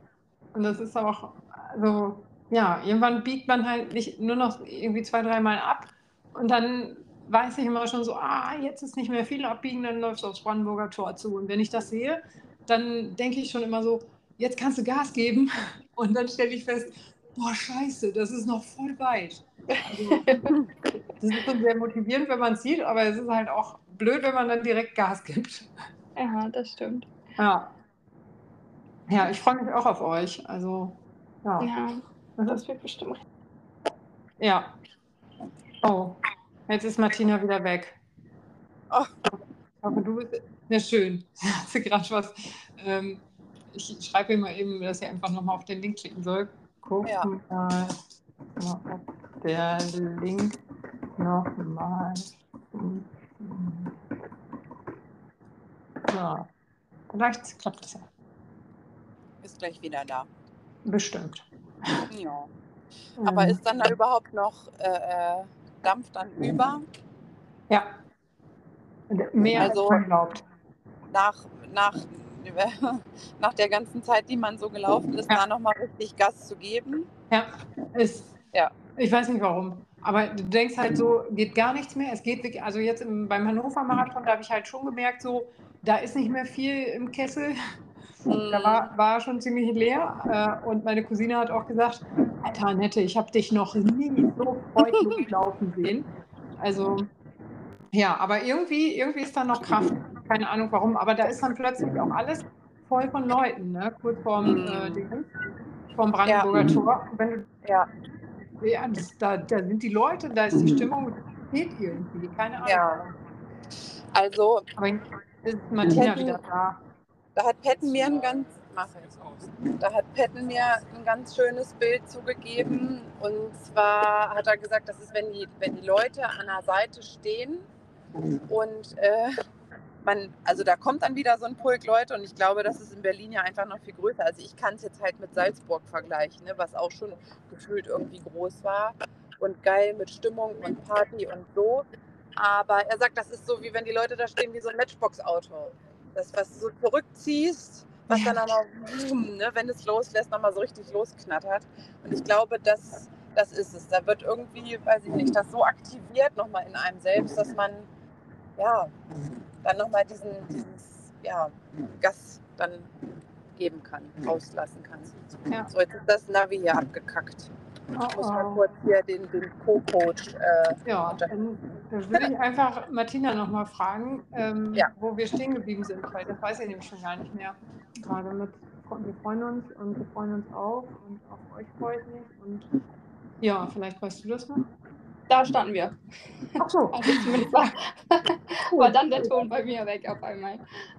und das ist auch, also ja, irgendwann biegt man halt nicht nur noch irgendwie zwei, dreimal ab und dann weiß ich immer schon so, ah, jetzt ist nicht mehr viel abbiegen, dann läuft es aufs Brandenburger Tor zu. Und wenn ich das sehe, dann denke ich schon immer so, jetzt kannst du Gas geben. <laughs> Und dann stelle ich fest, boah, scheiße, das ist noch voll weit. Also, das ist schon sehr motivierend, wenn man es sieht, aber es ist halt auch blöd, wenn man dann direkt Gas gibt. Ja, das stimmt. Ja. Ja, ich freue mich auch auf euch. Also, ja. Ja, das wird bestimmt. Ja. Oh, jetzt ist Martina wieder weg. Oh. Ich hoffe, du bist. Ja, schön. <laughs> Hat sie gerade was. Ähm, ich schreibe ihr mal eben, dass sie einfach nochmal auf den Link klicken soll. Guck ja. mal, ob der Link nochmal. Ja, vielleicht klappt es ja. Ist gleich wieder da. Bestimmt. Ja. Aber ist dann da überhaupt noch äh, äh Dampf dann über? Ja. Mehr also, als man glaubt. Nach, nach, <laughs> nach der ganzen Zeit, die man so gelaufen ist, ja. da nochmal richtig Gas zu geben. Ja, ist. Ja. Ich weiß nicht warum. Aber du denkst halt so, geht gar nichts mehr. Es geht wirklich, also jetzt im, beim Hannover Marathon, da habe ich halt schon gemerkt, so, da ist nicht mehr viel im Kessel. Da war, mhm. war schon ziemlich leer. Äh, und meine Cousine hat auch gesagt, Alter, Annette, ich habe dich noch nie so freudlos <laughs> laufen sehen. Also, ja, aber irgendwie, irgendwie ist da noch Kraft. Keine Ahnung warum. Aber da ist dann plötzlich auch alles voll von Leuten, ne? kurz vorm, äh, mhm. vorm Brandenburger ja. Tor. Wenn du, ja ja, das, da, da sind die Leute, da ist die mhm. Stimmung, geht irgendwie, keine Ahnung. Ja. Also, aber ist Martina wieder da. Da hat Petten mir ein ganz da hat Petten mir ein ganz schönes Bild zugegeben. Und zwar hat er gesagt, das ist, wenn die, wenn die Leute an der Seite stehen und äh, man, also da kommt dann wieder so ein Pulk Leute und ich glaube, das ist in Berlin ja einfach noch viel größer. Also ich kann es jetzt halt mit Salzburg vergleichen, ne, was auch schon gefühlt irgendwie groß war und geil mit Stimmung und Party und so. Aber er sagt, das ist so, wie wenn die Leute da stehen wie so ein Matchbox-Auto. Das, was du so zurückziehst, was ja. dann nochmal, ne, wenn es loslässt, nochmal so richtig losknattert. Und ich glaube, das, das ist es. Da wird irgendwie, weiß ich nicht, das so aktiviert nochmal in einem selbst, dass man, ja, dann nochmal diesen, dieses ja, Gas dann geben kann, auslassen kann. Ja. So, jetzt ist das Navi hier abgekackt. Ich muss mal kurz hier den, den Co-Coach. Äh, ja, dann würde ich einfach Martina nochmal fragen, ähm, ja. wo wir stehen geblieben sind, weil das weiß ich nämlich schon gar nicht mehr. Gerade mit, wir freuen uns und wir freuen uns auch und auf euch freue ich mich. Und ja, vielleicht weißt du das noch? Da standen wir. Ach so. <laughs> Also war, war dann der Ton bei mir weg auf einmal.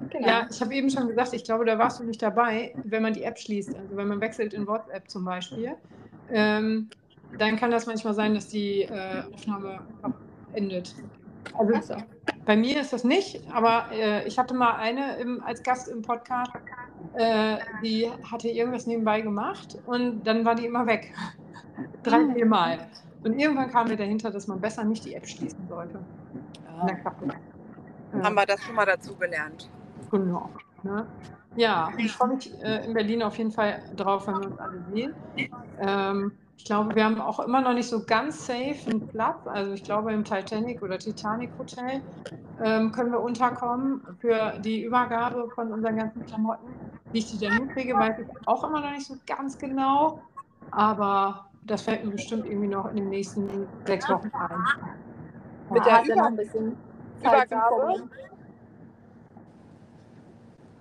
Genau. Ja, ich habe eben schon gesagt, ich glaube, da warst du nicht dabei, wenn man die App schließt. Also wenn man wechselt in WhatsApp zum Beispiel, ähm, dann kann das manchmal sein, dass die äh, Aufnahme endet. Also so. bei mir ist das nicht, aber äh, ich hatte mal eine im, als Gast im Podcast, äh, die hatte irgendwas nebenbei gemacht und dann war die immer weg. <laughs> Drei, vier Mal. Und irgendwann kam mir dahinter, dass man besser nicht die App schließen sollte. Klappt das. Ja. Haben wir das schon mal dazu gelernt. Genau. Ne? Ja, ich freue mich äh, in Berlin auf jeden Fall drauf, wenn wir uns alle sehen. Ähm, ich glaube, wir haben auch immer noch nicht so ganz safe einen Platz. Also ich glaube, im Titanic oder Titanic Hotel ähm, können wir unterkommen für die Übergabe von unseren ganzen Klamotten. Wie ich die dann hinkriege, weiß ich auch immer noch nicht so ganz genau. Aber das fällt mir bestimmt irgendwie noch in den nächsten sechs Wochen ein. Mit der er noch ein bisschen Zeit Übergabe?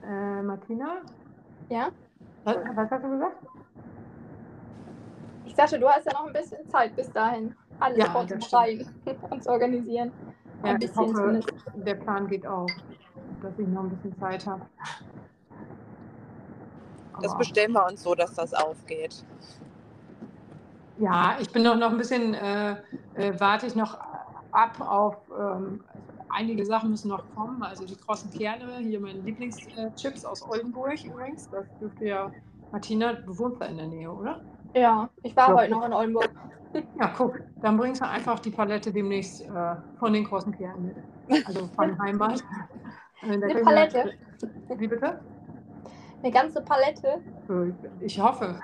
Äh, Martina, Ja? was, was hast du gesagt? Ich dachte, du hast ja noch ein bisschen Zeit bis dahin, alles Ja, vorzubereiten <laughs> und zu organisieren. Ja, Ein ich bisschen hoffe, zumindest. der Plan geht auf, dass ich noch ein bisschen Zeit habe. Das Aber- bestellen wir uns so, dass das aufgeht. Ja, ich bin noch, noch ein bisschen, äh, äh, warte ich noch ab auf, ähm, einige Sachen müssen noch kommen. Also die krossen Kerne, hier meine Lieblingschips aus Oldenburg übrigens. Das dürfte ja, Martina, du wohnst da in der Nähe, oder? Ja, ich war Ja. heute noch in Oldenburg. <laughs> Ja, guck, dann bringst du einfach die Palette demnächst äh, von den krossen Kernen mit. Also von <laughs> Heimbad. Äh, Eine kriegen wir- Palette? <laughs> Wie bitte? Eine ganze Palette. Äh, Ich hoffe.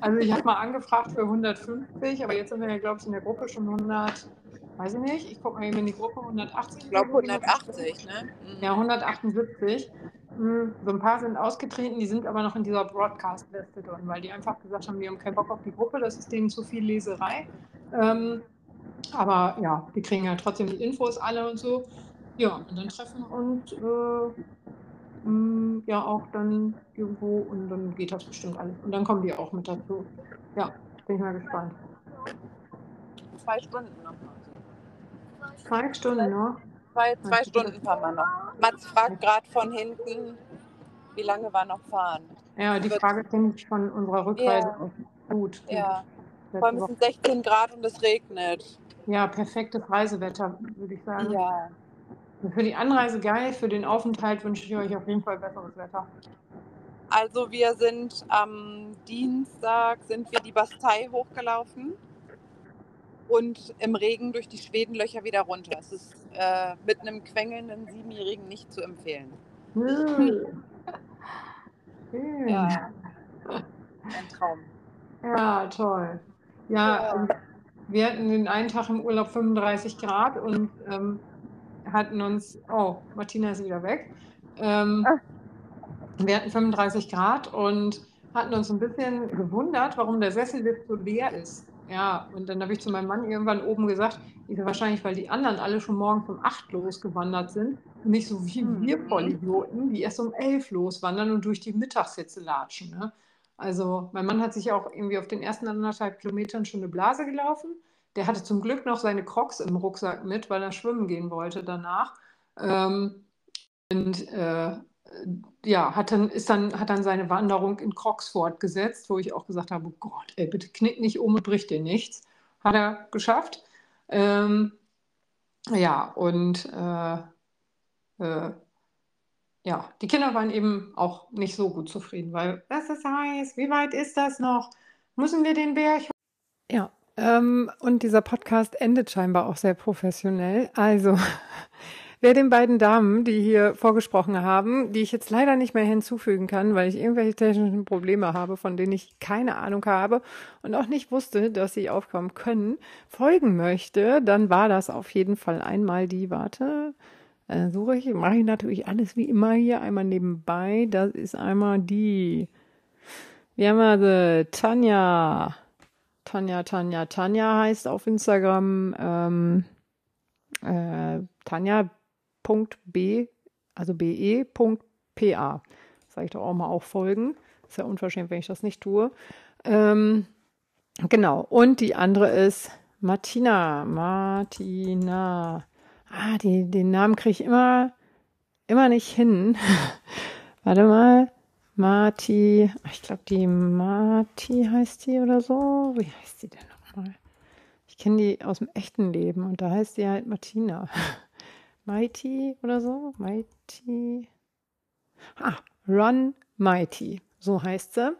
Also ich habe mal angefragt für 150, aber jetzt sind wir ja, glaube ich, in der Gruppe schon 100, weiß ich nicht, ich gucke mal eben in die Gruppe, 180. Ich glaube 180, ne? Mhm. Ja, 178. Hm, So ein paar sind ausgetreten, die sind aber noch in dieser Broadcast-Liste drin, weil die einfach gesagt haben, die haben keinen Bock auf die Gruppe, das ist denen zu viel Leserei. Ähm, aber ja, die kriegen ja trotzdem die Infos alle und so. Ja, und dann treffen wir uns äh, mh, ja auch dann irgendwo und dann geht das bestimmt alles. Und dann kommen die auch mit dazu. Ja, bin ich mal gespannt. Zwei Stunden noch. Zwei Stunden noch. Zwei, zwei. Stunden fahren wir noch. Mats fragt gerade von hinten, wie lange wir noch fahren. Ja, die Wird- Frage kenne ich von unserer Rückreise Ja. auch gut. Ja, vor allem sind 16 Grad und es regnet. Ja, perfektes Reisewetter, würde ich sagen. Ja, Für die Anreise geil, für den Aufenthalt wünsche ich euch auf jeden Fall besseres Wetter. also wir sind am Dienstag sind wir die Bastei hochgelaufen und im Regen durch die Schwedenlöcher wieder runter. Es ist äh, mit einem quengelnden Siebenjährigen nicht zu empfehlen. Schön. Ja, ein Traum. Ja, toll. Ja, ähm, wir hatten den einen Tag im Urlaub 35 Grad und ähm, hatten uns, oh, Martina ist wieder weg. Ähm, wir hatten 35 Grad und hatten uns ein bisschen gewundert, warum der Sessellift so leer ist. Ja, und dann habe ich zu meinem Mann irgendwann oben gesagt, ist ja wahrscheinlich, weil die anderen alle schon morgens um 8 losgewandert sind und nicht so wie Mhm. wir Vollidioten, die erst um 11 loswandern und durch die Mittagshitze latschen. Ne? Also mein Mann hat sich auch irgendwie auf den ersten anderthalb Kilometern schon eine Blase gelaufen. Der hatte zum Glück noch seine Crocs im Rucksack mit, weil er schwimmen gehen wollte danach. Ähm, und äh, ja, hat dann, ist dann, hat dann seine Wanderung in Crocs fortgesetzt, wo ich auch gesagt habe, oh Gott, ey, bitte knick nicht um und brich dir nichts. Hat er geschafft. Ähm, ja, und äh, äh, ja, die Kinder waren eben auch nicht so gut zufrieden, weil das ist heiß, wie weit ist das noch? Müssen wir den Berg? Ja, ähm, und dieser Podcast endet scheinbar auch sehr professionell. Also, wer den beiden Damen, die hier vorgesprochen haben, die ich jetzt leider nicht mehr hinzufügen kann, weil ich irgendwelche technischen Probleme habe, von denen ich keine Ahnung habe und auch nicht wusste, dass sie aufkommen können, folgen möchte, dann war das auf jeden Fall einmal die, warte, äh, suche ich, mache ich natürlich alles wie immer hier, einmal nebenbei. Das ist einmal die, wie haben wir sie, Tanja. Tanja, Tanja, Tanja heißt auf Instagram. Ähm, äh, Tanja.b, also be.pa. Sag ich doch auch mal auch folgen. Ist ja unverschämt, wenn ich das nicht tue. Ähm, genau. Und die andere ist Martina, Martina. Ah, die, den Namen kriege ich immer, immer nicht hin. <laughs> Warte mal. Marti, ich glaube, die Marti heißt die oder so. Wie heißt die denn nochmal? Ich kenne die aus dem echten Leben und da heißt die halt Martina. <laughs> Mighty oder so? Mighty. Ah, Run Mighty. So heißt sie.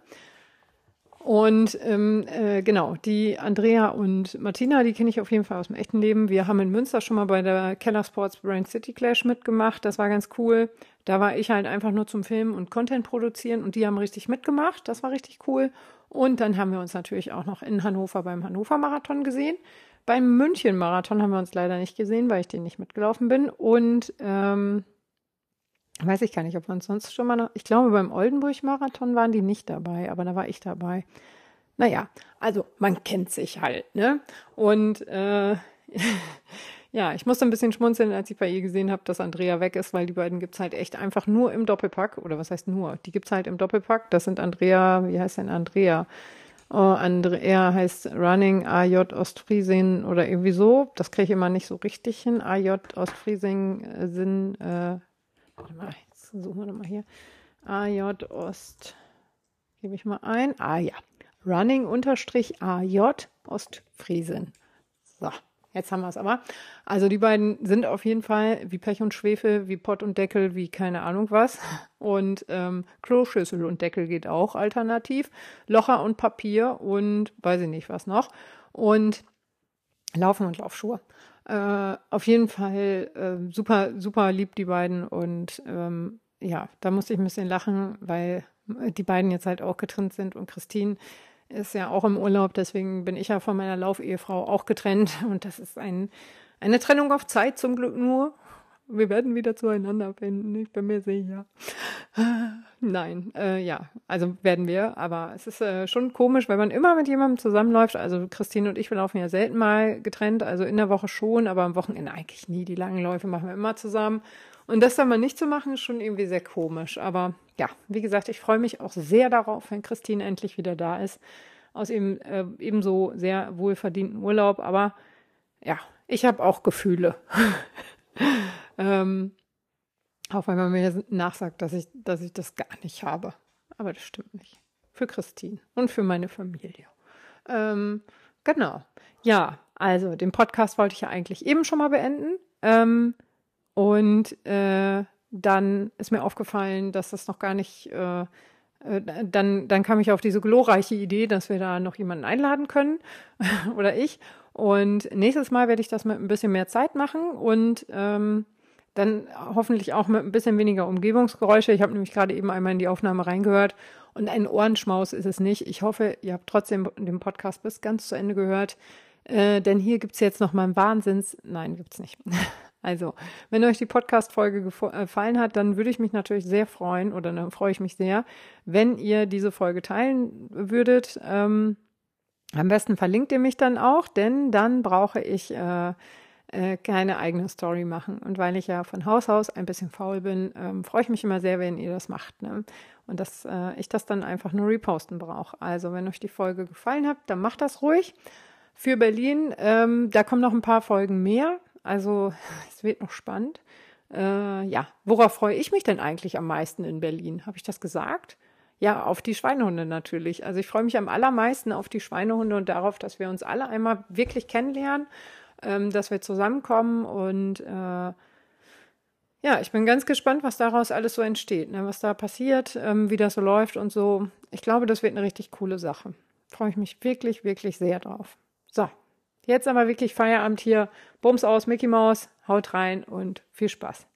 Und ähm, äh, genau, die Andrea und Martina, die kenne ich auf jeden Fall aus dem echten Leben. Wir haben in Münster schon mal bei der Keller Sports Brand City Clash mitgemacht. Das war ganz cool. Da war ich halt einfach nur zum Filmen und Content produzieren und die haben richtig mitgemacht. Das war richtig cool. Und dann haben wir uns natürlich auch noch in Hannover beim Hannover Marathon gesehen. Beim München Marathon haben wir uns leider nicht gesehen, weil ich den nicht mitgelaufen bin. Und ähm, Weiß ich gar nicht, ob wir uns sonst schon mal noch. Ich glaube, beim Oldenburg-Marathon waren die nicht dabei, aber da war ich dabei. Naja, also man kennt sich halt, ne? Und äh, <laughs> ja, ich musste ein bisschen schmunzeln, als ich bei ihr gesehen habe, dass Andrea weg ist, weil die beiden gibt's halt echt einfach nur im Doppelpack. Oder was heißt nur? Die gibt's halt im Doppelpack. Das sind Andrea, wie heißt denn Andrea? Oh, Andrea heißt Running AJ Ostfriesing oder irgendwie so. Das kriege ich immer nicht so richtig hin. AJ Ostfriesing äh, sind äh, Warte mal, jetzt suchen wir mal hier. AJ Ost. Gebe ich mal ein. Ah ja. Running unterstrich AJ Ostfriesen. So, jetzt haben wir es aber. Also die beiden sind auf jeden Fall wie Pech und Schwefel, wie Pott und Deckel, wie keine Ahnung was. Und ähm, Kloschüssel und Deckel geht auch alternativ. Locher und Papier und weiß ich nicht was noch. Und Laufen und Laufschuhe. Äh, auf jeden Fall äh, super, super lieb, die beiden. Und ähm, ja, da musste ich ein bisschen lachen, weil die beiden jetzt halt auch getrennt sind und Christine ist ja auch im Urlaub, deswegen bin ich ja von meiner Laufehefrau auch getrennt <laughs> und das ist ein, eine Trennung auf Zeit zum Glück nur wir werden wieder zueinander finden, ich bin mir sicher. <laughs> Nein, äh, ja, also werden wir, aber es ist äh, schon komisch, weil man immer mit jemandem zusammenläuft. Also Christine und ich, wir laufen ja selten mal getrennt, also in der Woche schon, aber am Wochenende eigentlich nie. Die langen Läufe machen wir immer zusammen. Und das dann mal nicht zu machen, ist schon irgendwie sehr komisch. Aber ja, wie gesagt, ich freue mich auch sehr darauf, wenn Christine endlich wieder da ist. Aus eben äh, ebenso sehr wohlverdienten Urlaub. Aber ja, ich habe auch Gefühle. <laughs> Ähm, auch wenn man mir nachsagt, dass ich, dass ich das gar nicht habe. Aber das stimmt nicht. Für Christine und für meine Familie. Ähm, genau. Ja, also den Podcast wollte ich ja eigentlich eben schon mal beenden. Ähm, und äh, dann ist mir aufgefallen, dass das noch gar nicht. Äh, äh dann, dann kam ich auf diese glorreiche Idee, dass wir da noch jemanden einladen können <laughs> oder ich. Und nächstes Mal werde ich das mit ein bisschen mehr Zeit machen und ähm, dann hoffentlich auch mit ein bisschen weniger Umgebungsgeräusche. Ich habe nämlich gerade eben einmal in die Aufnahme reingehört und ein Ohrenschmaus ist es nicht. Ich hoffe, ihr habt trotzdem den Podcast bis ganz zu Ende gehört. Äh, denn hier gibt's jetzt noch mal einen Wahnsinns. Nein, gibt's nicht. <laughs> Also, wenn euch die Podcast-Folge äh, gefallen hat, dann würde ich mich natürlich sehr freuen oder dann freue ich mich sehr, wenn ihr diese Folge teilen würdet. Ähm, am besten verlinkt ihr mich dann auch, denn dann brauche ich äh, äh, keine eigene Story machen. Und weil ich ja von Haus aus ein bisschen faul bin, ähm, freue ich mich immer sehr, wenn ihr das macht. Ne? Und dass äh, ich das dann einfach nur reposten brauche. Also wenn euch die Folge gefallen hat, dann macht das ruhig. Für Berlin, ähm, da kommen noch ein paar Folgen mehr. Also <laughs> es wird noch spannend. Äh, ja, worauf freue ich mich denn eigentlich am meisten in Berlin? Habe ich das gesagt? Ja, auf die Schweinehunde natürlich. Also ich freue mich am allermeisten auf die Schweinehunde und darauf, dass wir uns alle einmal wirklich kennenlernen ähm, dass wir zusammenkommen und äh, ja, ich bin ganz gespannt, was daraus alles so entsteht, ne? was da passiert, ähm, wie das so läuft und so. Ich glaube, das wird eine richtig coole Sache. Freue ich mich wirklich, wirklich sehr drauf. So, jetzt aber wirklich Feierabend hier. Bums aus, Mickey Maus, haut rein und viel Spaß.